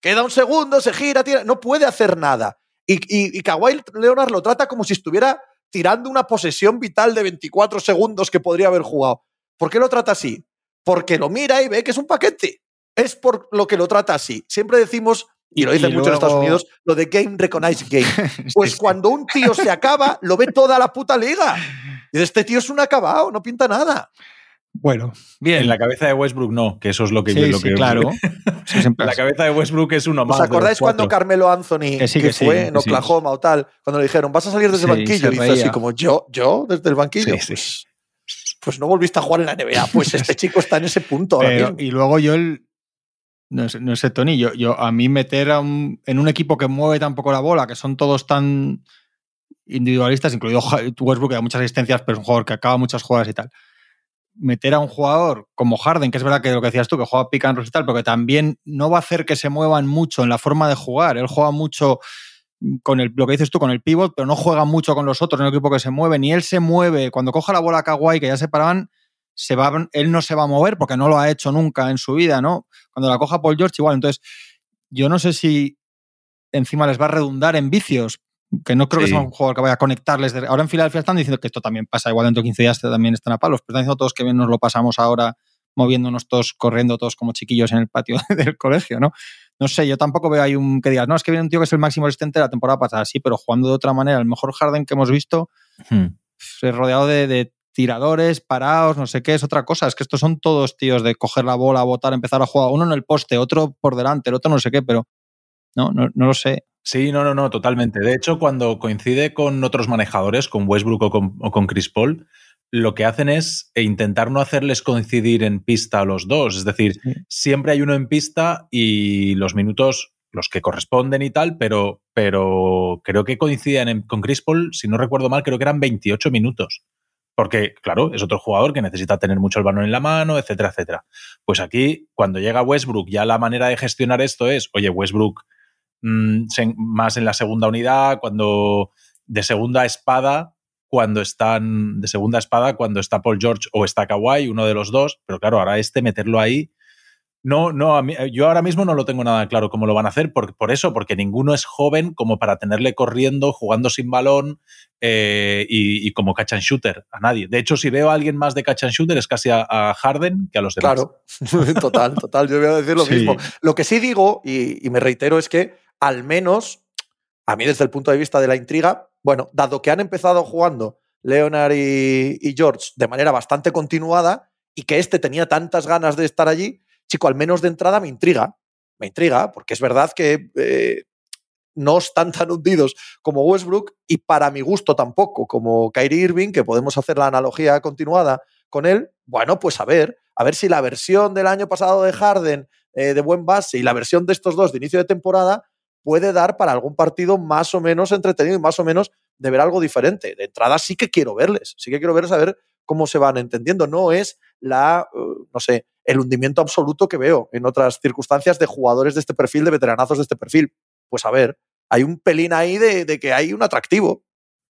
Queda un segundo, se gira, tira, no puede hacer nada. Y, y, y Kawhi Leonard lo trata como si estuviera tirando una posesión vital de 24 segundos que podría haber jugado. ¿Por qué lo trata así? Porque lo mira y ve que es un paquete. Es por lo que lo trata así. Siempre decimos, y lo dicen Y mucho en Estados Unidos, lo de Game Recognize Game. Pues cuando un tío se acaba, lo ve toda la puta liga. Y este tío es un acabado, no pinta nada. Bueno, bien. En la cabeza de Westbrook no, que eso es lo que... sí, lo sí, que claro. La cabeza de Westbrook es uno más. ¿Os acordáis cuando. Carmelo Anthony, Que sí, que que sí, fue que en sí. Oklahoma o tal, cuando le dijeron, vas a salir desde el banquillo? Y dice así como, ¿yo? ¿Yo? ¿Desde el banquillo? Sí, sí. Pues, pues no volviste a jugar en la NBA. Pues este chico está en ese punto ahora Pero- mismo. y luego yo el. No sé, no sé, Tony, yo, yo a mí meter a un- en un equipo que mueve tan poco la bola, que son todos tan individualistas, incluido Westbrook, que da muchas asistencias, pero es un jugador que acaba muchas jugadas y tal. Meter a un jugador como Harden, que es verdad que lo que decías tú, que juega pick and y tal, pero que también no va a hacer que se muevan mucho en la forma de jugar. Él juega mucho con el, lo que dices tú, con el pivot, pero no juega mucho con los otros en el equipo que se mueve, ni él se mueve. Cuando coja la bola a que ya se paraban, se va, él no se va a mover porque no lo ha hecho nunca en su vida, ¿no? Cuando la coja Paul George, igual. Entonces, yo no sé si encima les va a redundar en vicios, que no creo que Sí. sea un jugador que vaya a conectarles. de- Ahora en Filadelfia están diciendo que esto también pasa, igual dentro de 15 días también están a palos, pero están diciendo todos que bien nos lo pasamos ahora moviéndonos todos, corriendo todos como chiquillos en el patio del colegio, ¿no? No sé, yo tampoco veo ahí un que digas, no, es que viene un tío que es el máximo asistente de la temporada pasada, sí, pero jugando de otra manera. El mejor Harden que hemos visto Hmm. es rodeado de, de tiradores, parados, no sé qué, es otra cosa. Es que estos son todos tíos de coger la bola, botar, empezar a jugar. Uno en el poste, otro por delante, el otro no sé qué, pero no, no, no lo sé. Sí, no, no, no, totalmente. De hecho, cuando coincide con otros manejadores, con Westbrook o con, o con Chris Paul, lo que hacen es intentar no hacerles coincidir en pista a los dos. Es decir, Sí. siempre hay uno en pista y los minutos, los que corresponden y tal, pero, pero creo que coincidían en- con Chris Paul, si no recuerdo mal, creo que eran 28 minutos. Porque, claro, es otro jugador que necesita tener mucho el balón en la mano, etcétera, etcétera. Pues aquí, cuando llega Westbrook, ya la manera de gestionar esto es, oye, Westbrook mm, se- más en la segunda unidad, cuando de segunda espada, cuando están de segunda espada, cuando está Paul George o está Kawhi, uno de los dos, pero claro, ahora este meterlo ahí. No, no, a mí- yo ahora mismo no lo tengo nada claro cómo lo van a hacer, por, por eso, porque ninguno es joven como para tenerle corriendo, jugando sin balón eh, y, y como catch and shooter a nadie. De hecho, si veo a alguien más de catch and shooter es casi a, a Harden que a los demás. Claro, total, total. Yo voy a decir lo Sí. mismo. Lo que sí digo, y, y me reitero, es que al menos, a mí desde el punto de vista de la intriga, bueno, dado que han empezado jugando Leonard y, George de manera bastante continuada y que este tenía tantas ganas de estar allí, chico, al menos de entrada me intriga. Me intriga, porque es verdad que eh, no están tan hundidos como Westbrook y para mi gusto tampoco, como Kyrie Irving, que podemos hacer la analogía continuada con él. Bueno, pues a ver, a ver si la versión del año pasado de Harden eh, de buen base y la versión de estos dos de inicio de temporada puede dar para algún partido más o menos entretenido y más o menos de ver algo diferente. De entrada sí que quiero verles, sí que quiero verles a ver cómo se van entendiendo. No es la, uh, no sé, el hundimiento absoluto que veo en otras circunstancias de jugadores de este perfil, de veteranazos de este perfil. Pues a ver, hay un pelín ahí de, de que hay un atractivo.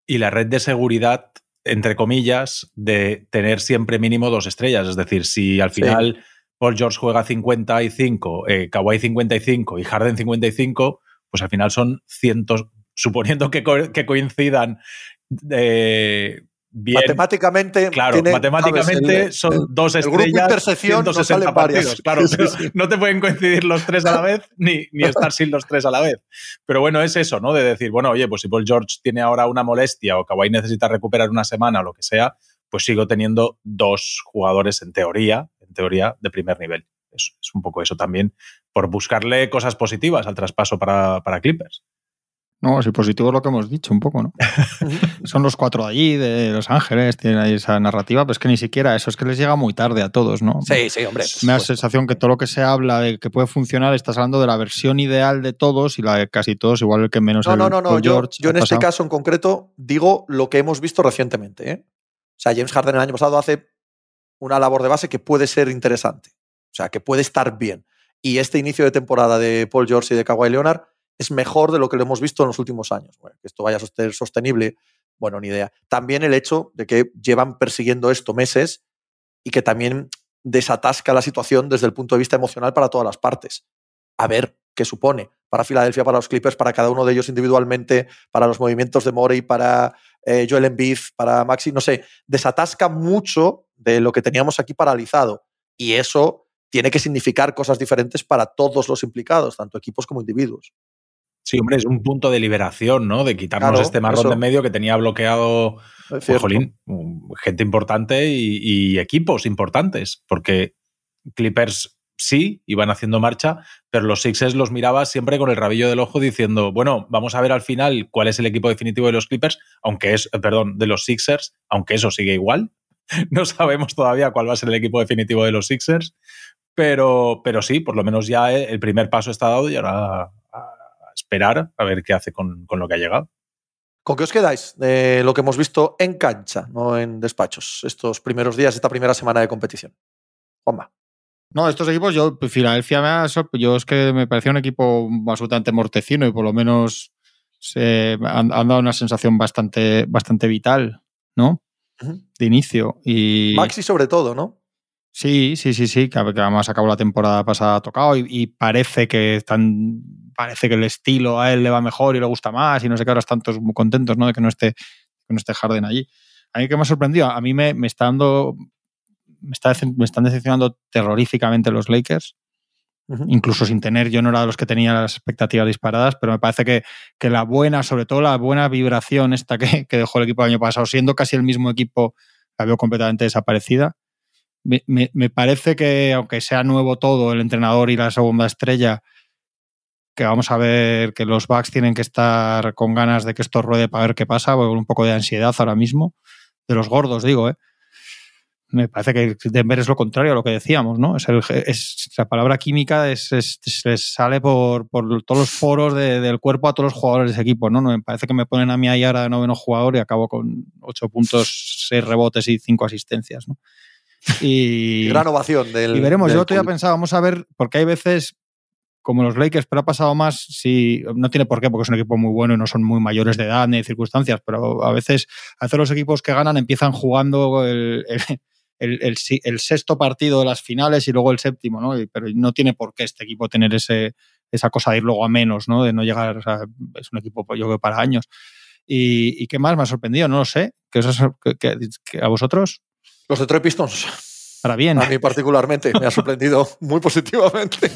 y la red de seguridad, entre comillas, de tener siempre mínimo dos estrellas. Es decir, si al Sí. final Paul George juega 55, eh, Kawhi 55 y Harden 55, pues al final son cientos, suponiendo que, co- que coincidan eh, bien. Matemáticamente, Claro, tiene, matemáticamente ¿sabes? El- son el- dos el estrellas, nos 160 salen varias. partidos. Claro, Sí, pero sí. no te pueden coincidir los tres a la vez ni, ni estar sin los tres a la vez. Pero bueno, es eso, ¿no? De decir, bueno, oye, pues si Paul George tiene ahora una molestia o Kawhi necesita recuperar una semana o lo que sea, pues sigo teniendo dos jugadores en teoría, en teoría de primer nivel. Es, es un poco eso también, por buscarle cosas positivas al traspaso para, para Clippers. No, si positivo es lo que hemos dicho un poco, ¿no? Son los cuatro de allí, de Los Ángeles, tienen ahí esa narrativa, pero es que ni siquiera eso, es que les llega muy tarde a todos, ¿no? Sí, sí, hombre. Me da la sensación que todo lo que se habla de que puede funcionar, estás hablando de la versión ideal de todos y la de casi todos, igual el que menos No, el no, no, no. Yo, George yo en este caso en concreto digo lo que hemos visto recientemente. ¿eh? O sea, James Harden el año pasado hace una labor de base que puede ser interesante. O sea, que puede estar bien. Y este inicio de temporada de Paul George y de Kawhi Leonard es mejor de lo que lo hemos visto en los últimos años. Que esto vaya a ser sostenible, bueno, ni idea. También el hecho de que llevan persiguiendo esto meses y que también desatasca la situación desde el punto de vista emocional para todas las partes. A ver qué supone para Filadelfia, para los Clippers, para cada uno de ellos individualmente, para los movimientos de Morey, para eh, Joel Embiid, para Maxi, no sé, desatasca mucho de lo que teníamos aquí paralizado. Y eso tiene que significar cosas diferentes para todos los implicados, tanto equipos como individuos. Sí, hombre, es un punto de liberación, ¿no? De quitarnos Claro, este marrón eso. de medio que tenía bloqueado Es Pues, jolín, gente importante y, y equipos importantes, porque Clippers sí iban haciendo marcha, pero los Sixers los miraba siempre con el rabillo del ojo diciendo, bueno, vamos a ver al final cuál es el equipo definitivo de los Clippers, aunque es, eh, perdón, de los Sixers, aunque eso sigue igual. No sabemos todavía cuál va a ser el equipo definitivo de los Sixers, pero, pero sí, por lo menos ya eh, el primer paso está dado y ahora a, esperar a ver qué hace con, con lo que ha llegado. ¿Con qué os quedáis de lo que hemos visto en cancha, no en despachos, estos primeros días, esta primera semana de competición? Juanma. No, estos equipos, yo, Filadelfia me ha yo es que me parecía un equipo absolutamente mortecino y por lo menos se han, han dado una sensación bastante, bastante vital, ¿no? Ujú. De inicio. Y Maxi sobre todo, ¿no? Sí, sí, sí, sí, que, además acabó la temporada pasada tocado y, y parece que están, parece que el estilo a él le va mejor y le gusta más y no sé qué, ahora están todos muy contentos, ¿no? De que no esté, que no esté Harden allí. A mí que me ha sorprendido, a mí me, me está dando, me, está, decep- me están decepcionando terroríficamente los Lakers incluso sin tener, yo no era de los que tenía las expectativas disparadas, pero me parece que, que la buena, sobre todo la buena vibración esta que, que dejó el equipo el año pasado, siendo casi el mismo equipo, la veo completamente desaparecida. Me, me- parece que, aunque sea nuevo todo, el entrenador y la segunda estrella, que vamos a ver que los Bucks tienen que estar con ganas de que esto ruede para ver qué pasa, con un poco de ansiedad ahora mismo, de los gordos, digo, ¿eh? Me parece que Denver es lo contrario a lo que decíamos, ¿no? Es, es la palabra química es, les sale por, por, todos los foros de, del cuerpo a todos los jugadores de ese equipo, ¿no? Me parece que me ponen a mí ahí ahora de noveno jugador y acabo con ocho puntos, seis rebotes y cinco asistencias, ¿no? Y, Gran ovación del. Y veremos, del yo todavía pensaba, vamos a ver, porque hay veces como los Lakers, pero ha pasado más, si no tiene por qué, porque es un equipo muy bueno y no son muy mayores de edad ni de circunstancias, pero a veces hacer los equipos que ganan empiezan jugando el, el, el, el, sexto partido de las finales y luego el séptimo, ¿no? pero no tiene por qué este equipo tener ese, esa cosa de ir luego a menos, ¿no? De no llegar, o sea, es un equipo, yo creo, para años. ¿Y, y qué más me ha sorprendido? No lo sé. ¿Qué, os ha, qué, qué, ¿A vosotros? Los Detroit Pistons. Para bien. A mí particularmente me ha sorprendido muy positivamente.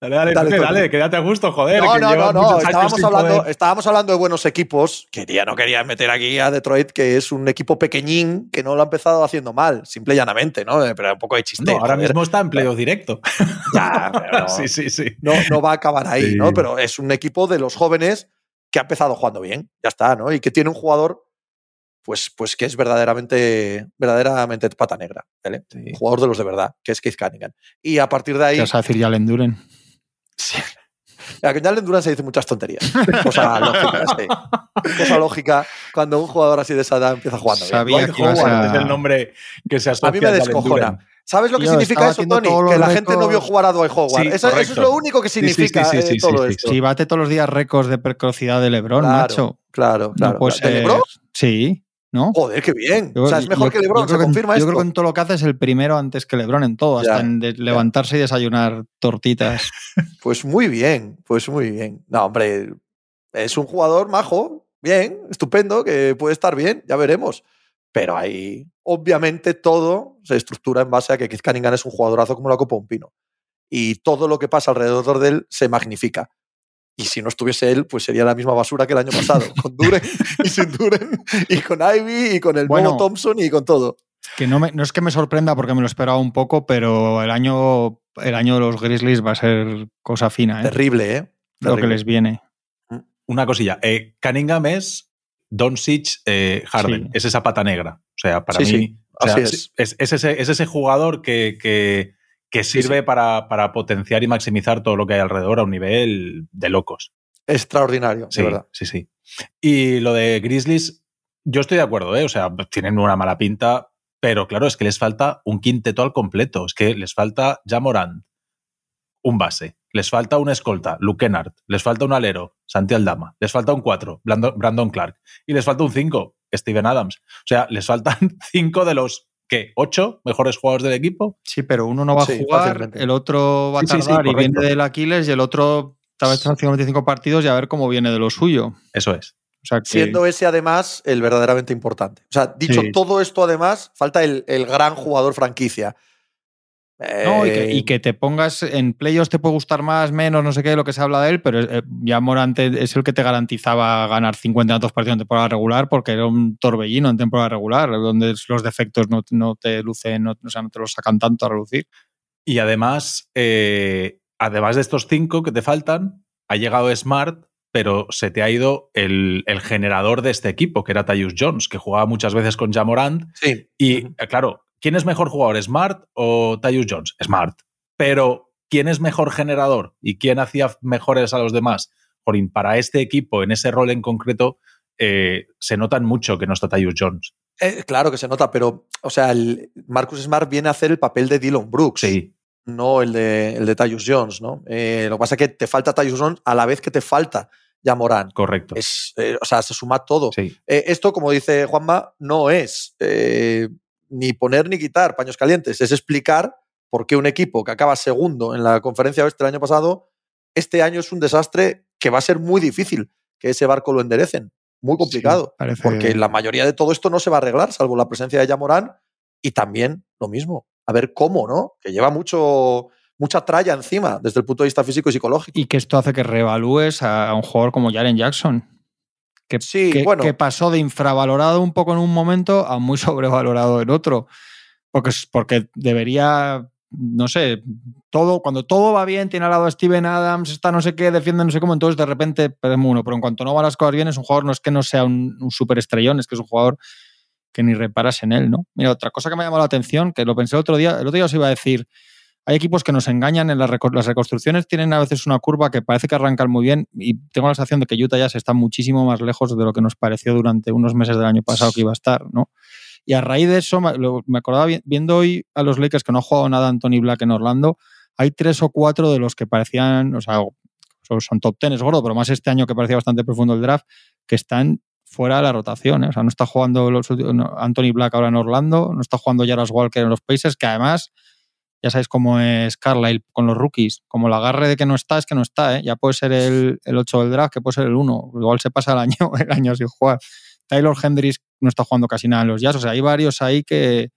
Dale, dale, dale, dale, quédate a gusto, joder. No, no, no, no. Estábamos hablando, poder... estábamos hablando de buenos equipos. Quería, no quería meter aquí a Detroit, que es un equipo pequeñín que no lo ha empezado haciendo mal, simple y llanamente, ¿no? Pero un poco de chiste. No, ahora joder. mismo está en empleo directo. Ya, pero sí, sí, sí. No, no va a acabar ahí, sí. ¿no? Pero es un equipo de los jóvenes que ha empezado jugando bien, ya está, ¿no? Y que tiene un jugador pues, pues que es verdaderamente, verdaderamente pata negra, ¿vale? Sí. Jugador de los de verdad, que es Keith Cunningham. Y a partir de ahí. ¿Qué vas a decir ya Duren? Sí. A Jalen Duran se dice muchas tonterías. Cosa lógica, sí. Cosa lógica cuando un jugador así de esa edad empieza jugando. Sabía bien. que Howard a... es el nombre que se asocia a mí me descojona. ¿Sabes lo que Yo significa eso, Tony? Que la gente no vio jugar a Dwight Howard. Sí, eso, eso, es lo único que significa sí, sí, eh, todo esto. Si bate todos los días récords de precocidad de LeBron, claro, macho. Claro, claro. No puede ¿De LeBron? Sí. ¿No? Joder, qué bien. Yo, o sea, es mejor yo, que LeBron, se confirma Yo esto. creo que en todo lo que hace es el primero antes que LeBron en todo, hasta en levantarse y desayunar tortitas. Pues muy bien, pues muy bien. No, hombre, es un jugador majo, bien, estupendo, que puede estar bien, ya veremos. Pero ahí, obviamente, todo se estructura en base a que Keith Cunningham es un jugadorazo como la Copa un Pino. Y todo lo que pasa alrededor de él se magnifica. Y si no estuviese él, pues sería la misma basura que el año pasado, con Duren y sin Duren, y con Ivy, y con el Bueno. nuevo Thompson, y con todo. Que no, me- no es que me sorprenda porque me lo esperaba un poco, pero el año, el año de los Grizzlies va a ser cosa fina, ¿eh? Terrible, ¿eh? Lo que les viene. Una cosilla. Eh, Cunningham es Doncic eh, Harden. Sí. Es esa pata negra. O sea, para Sí, mí. sí, o sea, así es. es, ese, es ese jugador que, que, que sirve sí. Para, para potenciar y maximizar todo lo que hay alrededor a un nivel de locos. Extraordinario, Sí, de verdad. sí, sí. Y lo de Grizzlies, yo estoy de acuerdo, ¿eh? O sea, tienen una mala pinta, pero claro, es que les falta un quinteto al completo. Es que les falta Jamorant, un base. Les falta un escolta, Luke Kennard. Les falta un alero, Santi Aldama. Les falta un 4, Brandon, Brandon Clark. Y les falta un 5, Steven Adams. O sea, les faltan 5 de los, ¿qué? ¿8 mejores jugadores del equipo? Sí, pero uno no va a jugar, fácilmente. el otro va a Sí, sí, sí, tardar y viene del Aquiles y el otro tal vez haciendo 25 partidos y a ver cómo viene de lo suyo. Eso es. O sea que, Siendo ese además el verdaderamente importante. O sea, dicho Sí. todo esto además, falta el, el gran jugador franquicia. No, y, que, Eh, y que te pongas en playoffs te puede gustar más, menos, no sé qué, lo que se habla de él, pero eh, ya Morante es el que te garantizaba ganar 50 tantos partidos en temporada regular porque era un torbellino en temporada regular, donde los defectos no, no te lucen, no, o sea, no te los sacan tanto a relucir. Y además, eh, además de estos 5 que te faltan, ha llegado Smart, pero se te ha ido el, el generador de este equipo, que era Tyus Jones, que jugaba muchas veces con Jamorant. sí. Y claro, ¿quién es mejor jugador, Smart o Tyus Jones? Smart. Pero, ¿quién es mejor generador y quién hacía mejores a los demás? Jorín, para este equipo, en ese rol en concreto, eh, se notan mucho que no está Tyus Jones. Eh, claro que se nota, pero, o sea, el Marcus Smart viene a hacer el papel de Dylan Brooks, Sí, no el de, el de Tyus Jones, ¿no? Eh, lo que pasa es que te falta Tyus Jones a la vez que te falta ya Morán. correcto. Es, eh, o sea, se suma todo. Sí. Esto, como dice Juanma, no es ni poner ni quitar paños calientes, es explicar por qué un equipo que acaba segundo en la conferencia oeste el año pasado, este año es un desastre que va a ser muy difícil que ese barco lo enderecen. Muy complicado. Sí, porque la mayoría de todo esto no se va a arreglar, salvo la presencia de Yamorán y también lo mismo. A ver cómo, ¿no? Que lleva mucho, mucha tralla encima desde el punto de vista físico y psicológico. Y que esto hace que reevalúes a, a un jugador como Jaren Jackson. Que, Sí, que- bueno. que pasó de infravalorado un poco en un momento a muy sobrevalorado en otro. Porque, porque debería, no sé, todo, cuando todo va bien, tiene al lado a Steven Adams, está no sé qué, defiende no sé cómo, entonces de repente perdemos uno. Pero en cuanto no van las cosas bien, es un jugador, no es que no sea un, un super estrellón, es que es un jugador que ni reparas en él, ¿no? Mira, otra cosa que me ha llamado la atención, que lo pensé el otro día, el otro día os iba a decir, hay equipos que nos engañan en las, reconstrucciones, tienen a veces una curva que parece que arrancan muy bien y tengo la sensación de que Utah ya se está muchísimo más lejos de lo que nos pareció durante unos meses del año pasado que iba a estar, ¿no? Y a raíz de eso, me acordaba viendo hoy a los Lakers que no ha jugado nada Anthony Black en Orlando, hay tres o cuatro de los que parecían, o sea, son top ten, es gordo, pero más este año que parecía bastante profundo el draft, que están fuera de la rotación. ¿eh? O sea, no está jugando los, Anthony Black ahora en Orlando, no está jugando Jaras Walker en los Pacers, que además, ya sabéis cómo es Carlisle con los rookies. Como el agarre de que no está, es que no está. ¿eh? Ya puede ser el, el 8 del draft, que puede ser el 1. Igual se pasa el año, el año sin jugar. Taylor Hendricks no está jugando casi nada en los Jazz. O sea, hay varios ahí que,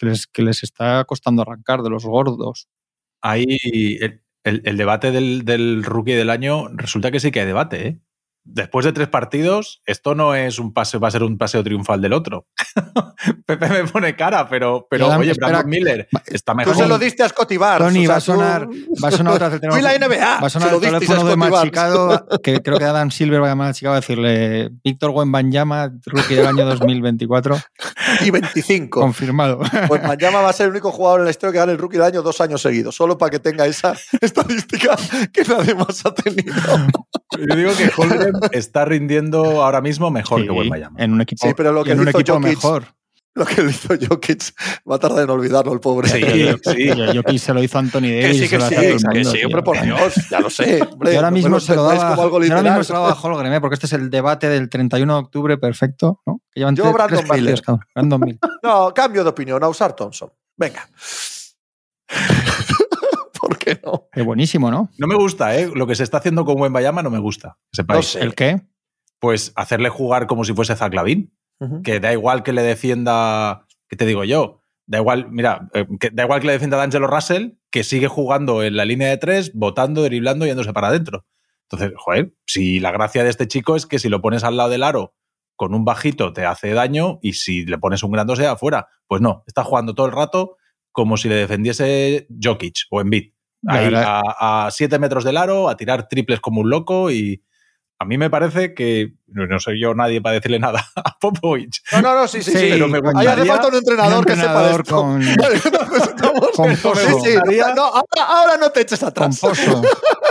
les, que les está costando arrancar de los gordos. Ahí el, el, el debate del, del, rookie del año resulta que sí que hay debate, ¿eh? después de tres partidos, esto no es un paseo, va a ser un paseo triunfal del otro. Pepe me pone cara, pero, pero oye, Brandon Miller está mejor. Tú se lo diste a Scotty Barnes. Tony, o sea, va, a sonar, tú... va a sonar otra vez el teléfono. la NBA. Va a sonar el teléfono de machicado, que creo que Adam Silver va a llamar a Chicago a decirle Víctor Wembanyama, rookie del año 2024. y 25. Confirmado. Pues Wembanyama va a ser el único jugador en la historia que gane el rookie del año dos años seguidos, solo para que tenga esa estadística que nadie más ha tenido. Yo digo que Holden está rindiendo ahora mismo mejor sí, que Wembanyama. En un equipo, sí, pero lo que en un hizo equipo Jokic, mejor. Lo que le hizo Jokic va a tardar en olvidarlo, el pobre. Sí, sí. Jokic se lo hizo Anthony Que Davis. sí, que sí, que sí, hombre, por Dios, ya lo sé. Hombre, Y ahora mismo se lo daba, como algo y ahora mismo se lo daba a Holgren, ¿eh? porque este es el debate del 31 de octubre perfecto. ¿no? Que llevan Yo, Brandon tres. Brandon Miller. No, cambio de opinión, a usar Thompson. Venga. ¿Por qué no? Es buenísimo, ¿no? No me gusta, ¿eh? Lo que se está haciendo con Wembanyama no me gusta. que sepáis. No sé. ¿El qué? Pues hacerle jugar como si fuese Zach Que da igual que le defienda, ¿qué te digo yo? Da igual, mira, eh, que da igual que le defienda a D'Angelo Russell, que sigue jugando en la línea de tres, botando, driblando y yéndose para adentro. Entonces, joder, si la gracia de este chico es que si lo pones al lado del aro con un bajito te hace daño y si le pones un grande sea afuera. Pues no, está jugando todo el rato como si le defendiese Jokic o Embiid. Ahí a, a siete metros del aro, a tirar triples como un loco y a mí me parece que no soy yo nadie para decirle nada a Popovich. No, no, no, sí, sí, sí. Sí, pero me. Ahí hace falta un entrenador, un que sepa de entrenador esto. con- con Sí, sí, no, ahora, ahora no te eches atrás. Pomposo.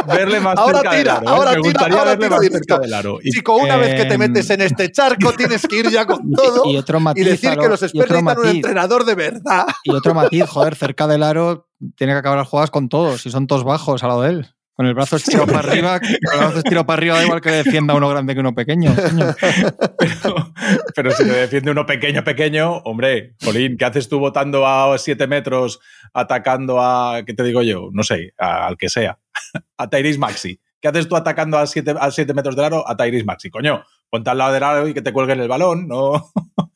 Verle más Ahora cerca tira, del aro. ¿eh? ahora Me tira, gustaría ahora verle tira más directo. cerca del aro. Y Chico, una vez que te Em, metes en este charco, tienes que ir ya con todo Y, y otro y matiz. decir que los otro necesitan un entrenador de verdad. Y otro matiz, joder, cerca del aro tiene que acabar las jugadas con todos. Si son todos bajos al lado de él. Con el brazo estirado para arriba, con el brazo estirado para arriba da igual que defienda uno grande que uno pequeño. pero, pero si te defiende uno pequeño, pequeño, hombre, Jolín, ¿qué haces tú votando a 7 metros, atacando a, ¿qué te digo yo? No sé, a- al que sea, a Tyrese Maxi. ¿Qué haces tú atacando a 7 a siete metros del aro a Tyrese Maxi? Coño, ponte al lado del aro y que te cuelguen el balón, ¿no?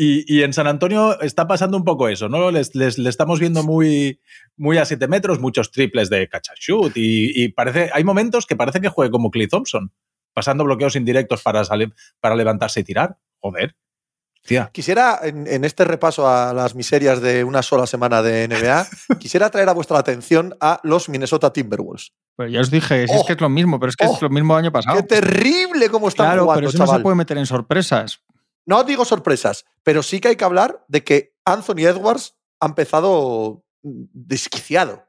Y, y en San Antonio está pasando un poco eso, ¿no? Les, les- le estamos viendo muy, muy a 7 metros, muchos triples de catch and shoot y, y parece, hay momentos que parece que juegue como Clay Thompson, pasando bloqueos indirectos para, salir, para levantarse y tirar. Joder. Tía. Quisiera, en, en este repaso a las miserias de una sola semana de NBA, quisiera traer a vuestra atención a los Minnesota Timberwolves. Pues ya os dije, si es Oh, que es lo mismo, pero es que oh, es lo mismo año pasado. ¡Qué terrible cómo están Claro, jugando, pero eso no chaval! se puede meter en sorpresas. No digo sorpresas, pero sí que hay que hablar de que Anthony Edwards ha empezado desquiciado.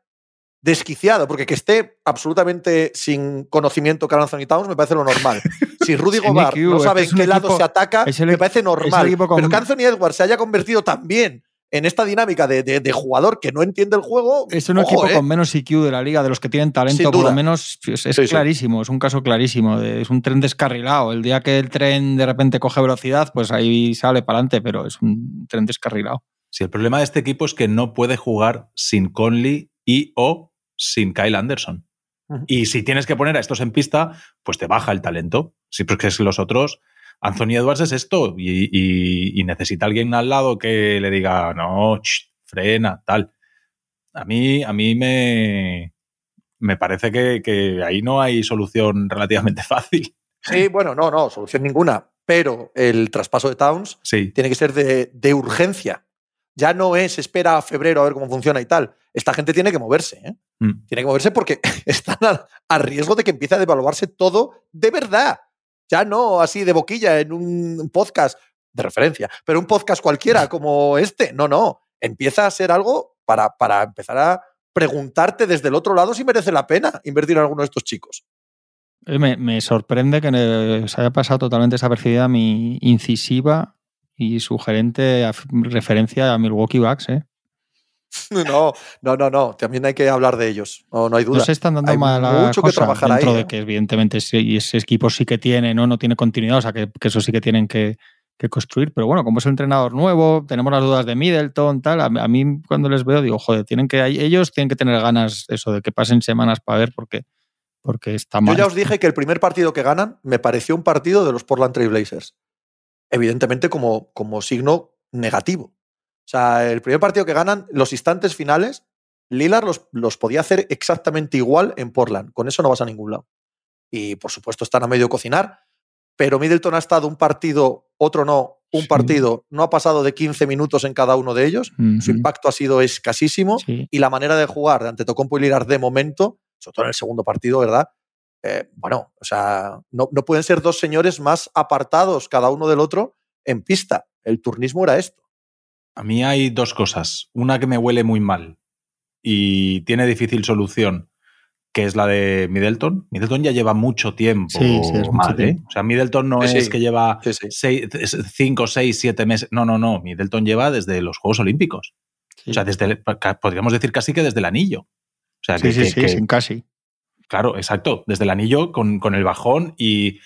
Desquiciado, porque que esté absolutamente sin conocimiento Carl Anthony Towns me parece lo normal. Si Rudy Gobert no sabe que en qué lado se ataca, el- me parece normal. con- Pero que Anthony Edwards se haya convertido también en esta dinámica de, de- de jugador que no entiende el juego. Es un ojo, equipo eh. con menos IQ de la liga, de los que tienen talento, por lo menos es, es Sí, sí. clarísimo, es un caso clarísimo. de- es un tren descarrilado. El día que el tren de repente coge velocidad, pues ahí sale para adelante, pero es un tren descarrilado. Si el problema de este equipo es que no puede jugar sin Conley y o sin Kyle Anderson. Y si tienes que poner a estos en pista, pues te baja el talento. Sí, porque es los otros. Anthony Edwards es esto y, y- y necesita alguien al lado que le diga, no, ch, frena, tal. A mí, a mí me, me parece que, que ahí no hay solución relativamente fácil. Sí, bueno, no, no, solución ninguna. Pero el traspaso de Towns Sí, tiene que ser de, de urgencia. Ya no es espera a febrero a ver cómo funciona y tal. esta gente tiene que moverse. ¿eh? Mm. Tiene que moverse porque están a, a riesgo de que empiece a devaluarse todo de verdad. Ya no así de boquilla en un podcast de referencia, pero un podcast cualquiera como este. No, no. Empieza a ser algo para, para empezar a preguntarte desde el otro lado si merece la pena invertir en alguno de estos chicos. Me, me sorprende que eh, se haya pasado totalmente desapercibida mi incisiva y sugerente af- referencia a Milwaukee Bucks. ¿eh? No, no, no, no. También hay que hablar de ellos. No, no hay duda. No se están dando Hay mala mucho que trabajar dentro ahí, de ¿eh? que evidentemente sí, ese equipo sí que tiene, ¿no? no tiene continuidad, o sea que, que eso sí que tienen que, que construir. Pero bueno, como es un entrenador nuevo, tenemos las dudas de Middleton, tal. A, a mí cuando les veo digo, joder, tienen que ellos tienen que tener ganas eso de que pasen semanas para ver porque porque está Yo mal. ya os dije que el primer partido que ganan me pareció un partido de los Portland Trail Blazers. Evidentemente como, como signo negativo. O sea, el primer partido que ganan, los instantes finales, Lillard los, los podía hacer exactamente igual en Portland. Con eso no vas a ningún lado. Y por supuesto están a medio cocinar, pero Middleton ha estado un partido, otro no, un Sí. partido, no ha pasado de 15 minutos en cada uno de ellos. Su impacto ha sido escasísimo Sí. y la manera de jugar de Antetokounmpo y Lillard de momento, sobre todo en el segundo partido, ¿verdad? Eh, bueno, o sea, no, no pueden ser dos señores más apartados cada uno del otro en pista. El turnismo era esto. A mí hay dos cosas. Una que me huele muy mal y tiene difícil solución, que es la de Middleton. Middleton ya lleva mucho tiempo Sí, sí, es mucho mal, ¿eh? tiempo. O sea, Middleton no Sí, es sí. que lleva Sí, sí. seis- cinco, seis, siete meses. No, no, no. Middleton lleva desde los Juegos Olímpicos. Sí. O sea, desde podríamos decir casi que desde el anillo. O sea, sí, que, sí, que- sí, que- sin casi. Claro, exacto. Desde el anillo con, con el bajón y,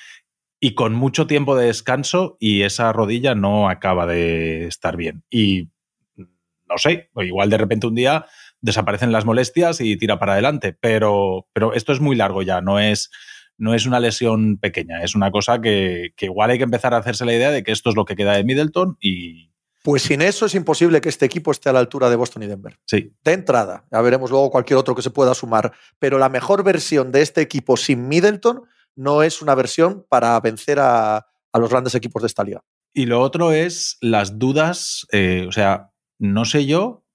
y con mucho tiempo de descanso y esa rodilla no acaba de estar bien. Y no sé, igual de repente un día desaparecen las molestias y tira para adelante, pero, pero esto es muy largo ya, no es, no es una lesión pequeña, es una cosa que, que igual hay que empezar a hacerse la idea de que esto es lo que queda de Middleton y Pues sin eso es imposible que este equipo esté a la altura de Boston y Denver. sí, De entrada, ya veremos luego cualquier otro que se pueda sumar, pero la mejor versión de este equipo sin Middleton no es una versión para vencer a, a los grandes equipos de esta liga. Y lo otro es las dudas, eh, o sea, no sé yo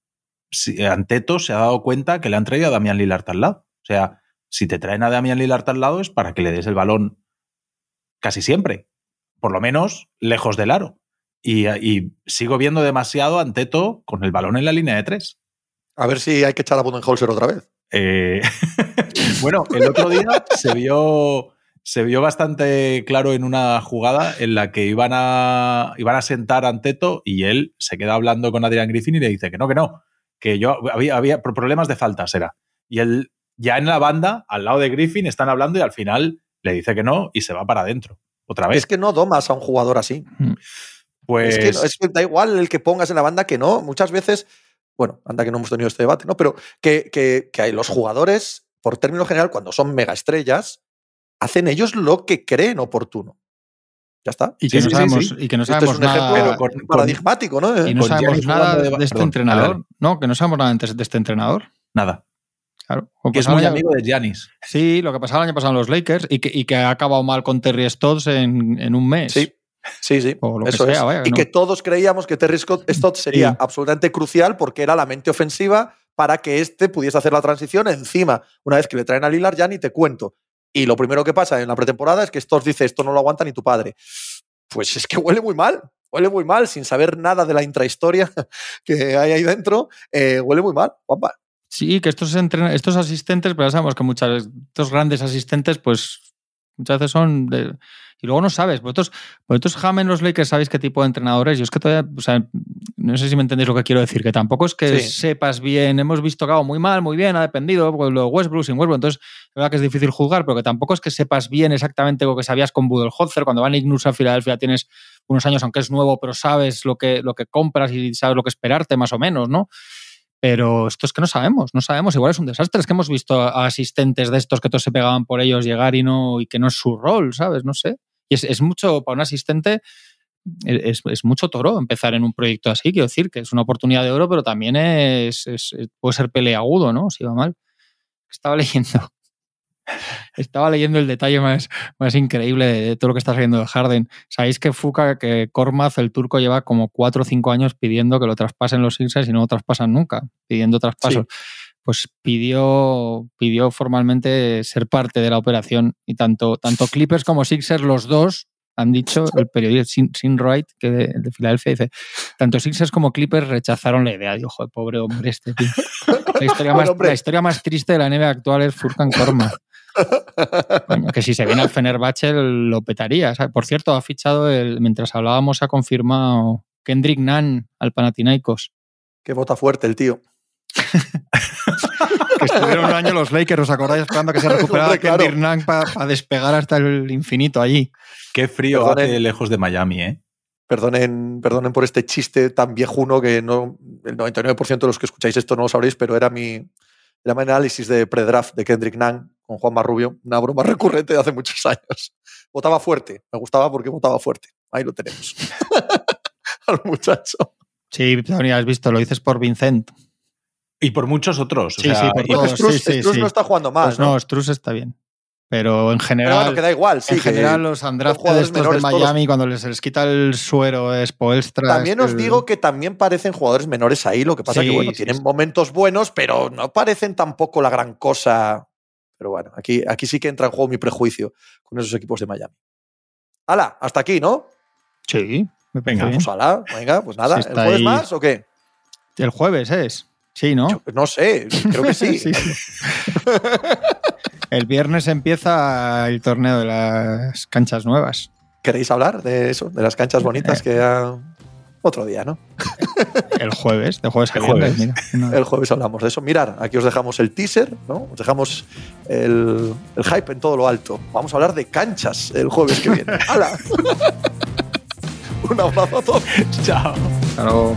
si Anteto se ha dado cuenta que le han traído a Damián Lillard al lado. O sea, si te traen a Damián Lillard al lado es para que le des el balón casi siempre, por lo menos lejos del aro. Y, y sigo viendo demasiado a Anteto con el balón en la línea de tres. A ver si hay que echar a Budenholzer otra vez. Eh, bueno, el otro día se vio, se vio bastante claro en una jugada en la que iban a, iban a sentar a Anteto y él se queda hablando con Adrian Griffin y le dice que no, que no, que yo había, había problemas de faltas, era. Y él ya en la banda, al lado de Griffin, están hablando y al final le dice que no y se va para adentro. Otra vez. Es que no domas a un jugador así. Pues, Es, que, no- es que da igual el que pongas en la banda que no. Muchas veces, bueno, anda que no hemos tenido este debate, ¿no? Pero que, que, que hay los jugadores, por término general, cuando son mega estrellas, hacen ellos lo que creen oportuno. Ya está. Y que Sí, no sí, sabemos, sí. y que no es sabemos un nada. ejemplo pero con- paradigmático, ¿no? y no con sabemos nada de, de- este perdón, entrenador. No, que no sabemos nada de este entrenador. nada. Claro. Como Que es muy amigo de Giannis. Sí, lo que pasaba el año pasado en los Lakers y que, y que ha acabado mal con Terry Stotts en, en un mes. Sí, sí, sí. O lo que Eso sea, es. vaya, y no. que todos creíamos que Terry Scott Stott sería Sí. absolutamente crucial porque era la mente ofensiva para que éste pudiese hacer la transición. Encima, una vez que le traen a Lillard, ya ni te cuento. Y lo primero que pasa en la pretemporada es que Stotts dice: Esto no lo aguanta ni tu padre. Pues es que huele muy mal. Huele muy mal, sin saber nada de la intrahistoria que hay ahí dentro. eh, huele muy mal, guapa. Sí, que estos, estos asistentes, pero ya sabemos que muchas estos grandes asistentes, pues muchas veces son de- y luego no sabes. Vosotros, vosotros Jamen los Lakers sabéis qué tipo de entrenadores. Yo es que todavía, o sea, no sé si me entendéis lo que quiero decir, que tampoco es que Sí. sepas bien, hemos visto que muy mal, muy bien, ha dependido, porque lo de Westbrook sin Westbrook, entonces es verdad que es difícil juzgar, pero que tampoco es que sepas bien exactamente lo que sabías con Budenholzer. Cuando van Ignus a Filadelfia tienes unos años, aunque es nuevo, pero sabes lo que, lo que compras y sabes lo que esperarte más o menos, ¿no? Pero esto es que no sabemos, no sabemos. Igual es un desastre. Es que hemos visto a asistentes de estos que todos se pegaban por ellos llegar y no y que no es su rol, ¿sabes? No sé. Y es, es mucho, para un asistente, es, es mucho toro empezar en un proyecto así. Quiero decir que es una oportunidad de oro, pero también es- es- puede ser peleagudo, ¿no? Si va mal. Estaba leyendo Estaba leyendo el detalle más, más increíble de, todo lo que está saliendo de Harden. Sabéis que Fuka, que Kormaz, el turco, lleva como cuatro o cinco años pidiendo que lo traspasen los Sixers y no lo traspasan nunca, pidiendo traspasos. Pues pidió, pidió formalmente ser parte de la operación y tanto, tanto Clippers como Sixers, los dos, han dicho, el periodista Sin, Sin Wright, que de, de, Filadelfia, dice, tanto Sixers como Clippers rechazaron la idea. Dijo, joder, pobre hombre este tío. La historia, más, la historia más triste de la NBA actual es Furkan Korma. Bueno, que si se viene al Fenerbahce lo petaría. Por cierto, ha fichado, el, mientras hablábamos, ha confirmado Kendrick Nunn al Panathinaikos. Que vota fuerte el tío. que estuvieron un año los Lakers, ¿os acordáis? Esperando que se recuperara claro. Kendrick Nunn para pa despegar hasta el infinito allí. Qué frío perdonen, hace lejos de Miami, ¿eh? Perdonen, perdonen por este chiste tan viejuno que no, el 99% de los que escucháis esto no lo sabréis, pero era mi, era mi análisis de pre-draft de Kendrick Nunn con Juan Marrubio, una broma recurrente de hace muchos años. Votaba fuerte, me gustaba porque votaba fuerte. Ahí lo tenemos. Al muchacho. Sí, ya has visto, lo dices por Vincent. Y por muchos otros. Sí, o sea, sí, por todos. Struz, sí, sí, Struz sí. no está jugando más, Pues ¿no? no, Struz está bien. Pero en Pero general, bueno, que da igual, sí. en general los estos de todos. Miami, cuando les, les quita el suero es Poelstra. También os digo que también parecen jugadores menores ahí, lo que pasa Sí, que bueno, sí, tienen sí. momentos buenos, pero no parecen tampoco la gran cosa. Pero bueno, aquí, aquí sí que entra en juego mi prejuicio con esos equipos de Miami. ¡Hala! Hasta aquí, ¿no? Sí, me Venga, bien. Pues hala, venga, pues nada. ¿El jueves ahí. más o qué? El jueves es. Sí, ¿no? Yo no sé, creo que sí. El viernes empieza el torneo de las canchas nuevas. ¿Queréis hablar de eso? De las canchas bonitas que ha... Otro día, ¿no? El jueves, de jueves a El jueves. mira. El jueves hablamos de eso. Mirar, aquí os dejamos el teaser, ¿no? Os dejamos el, el hype en todo lo alto. Vamos a hablar de canchas el jueves que viene. ¡Hala! Un abrazo a todos. Chao. Claro.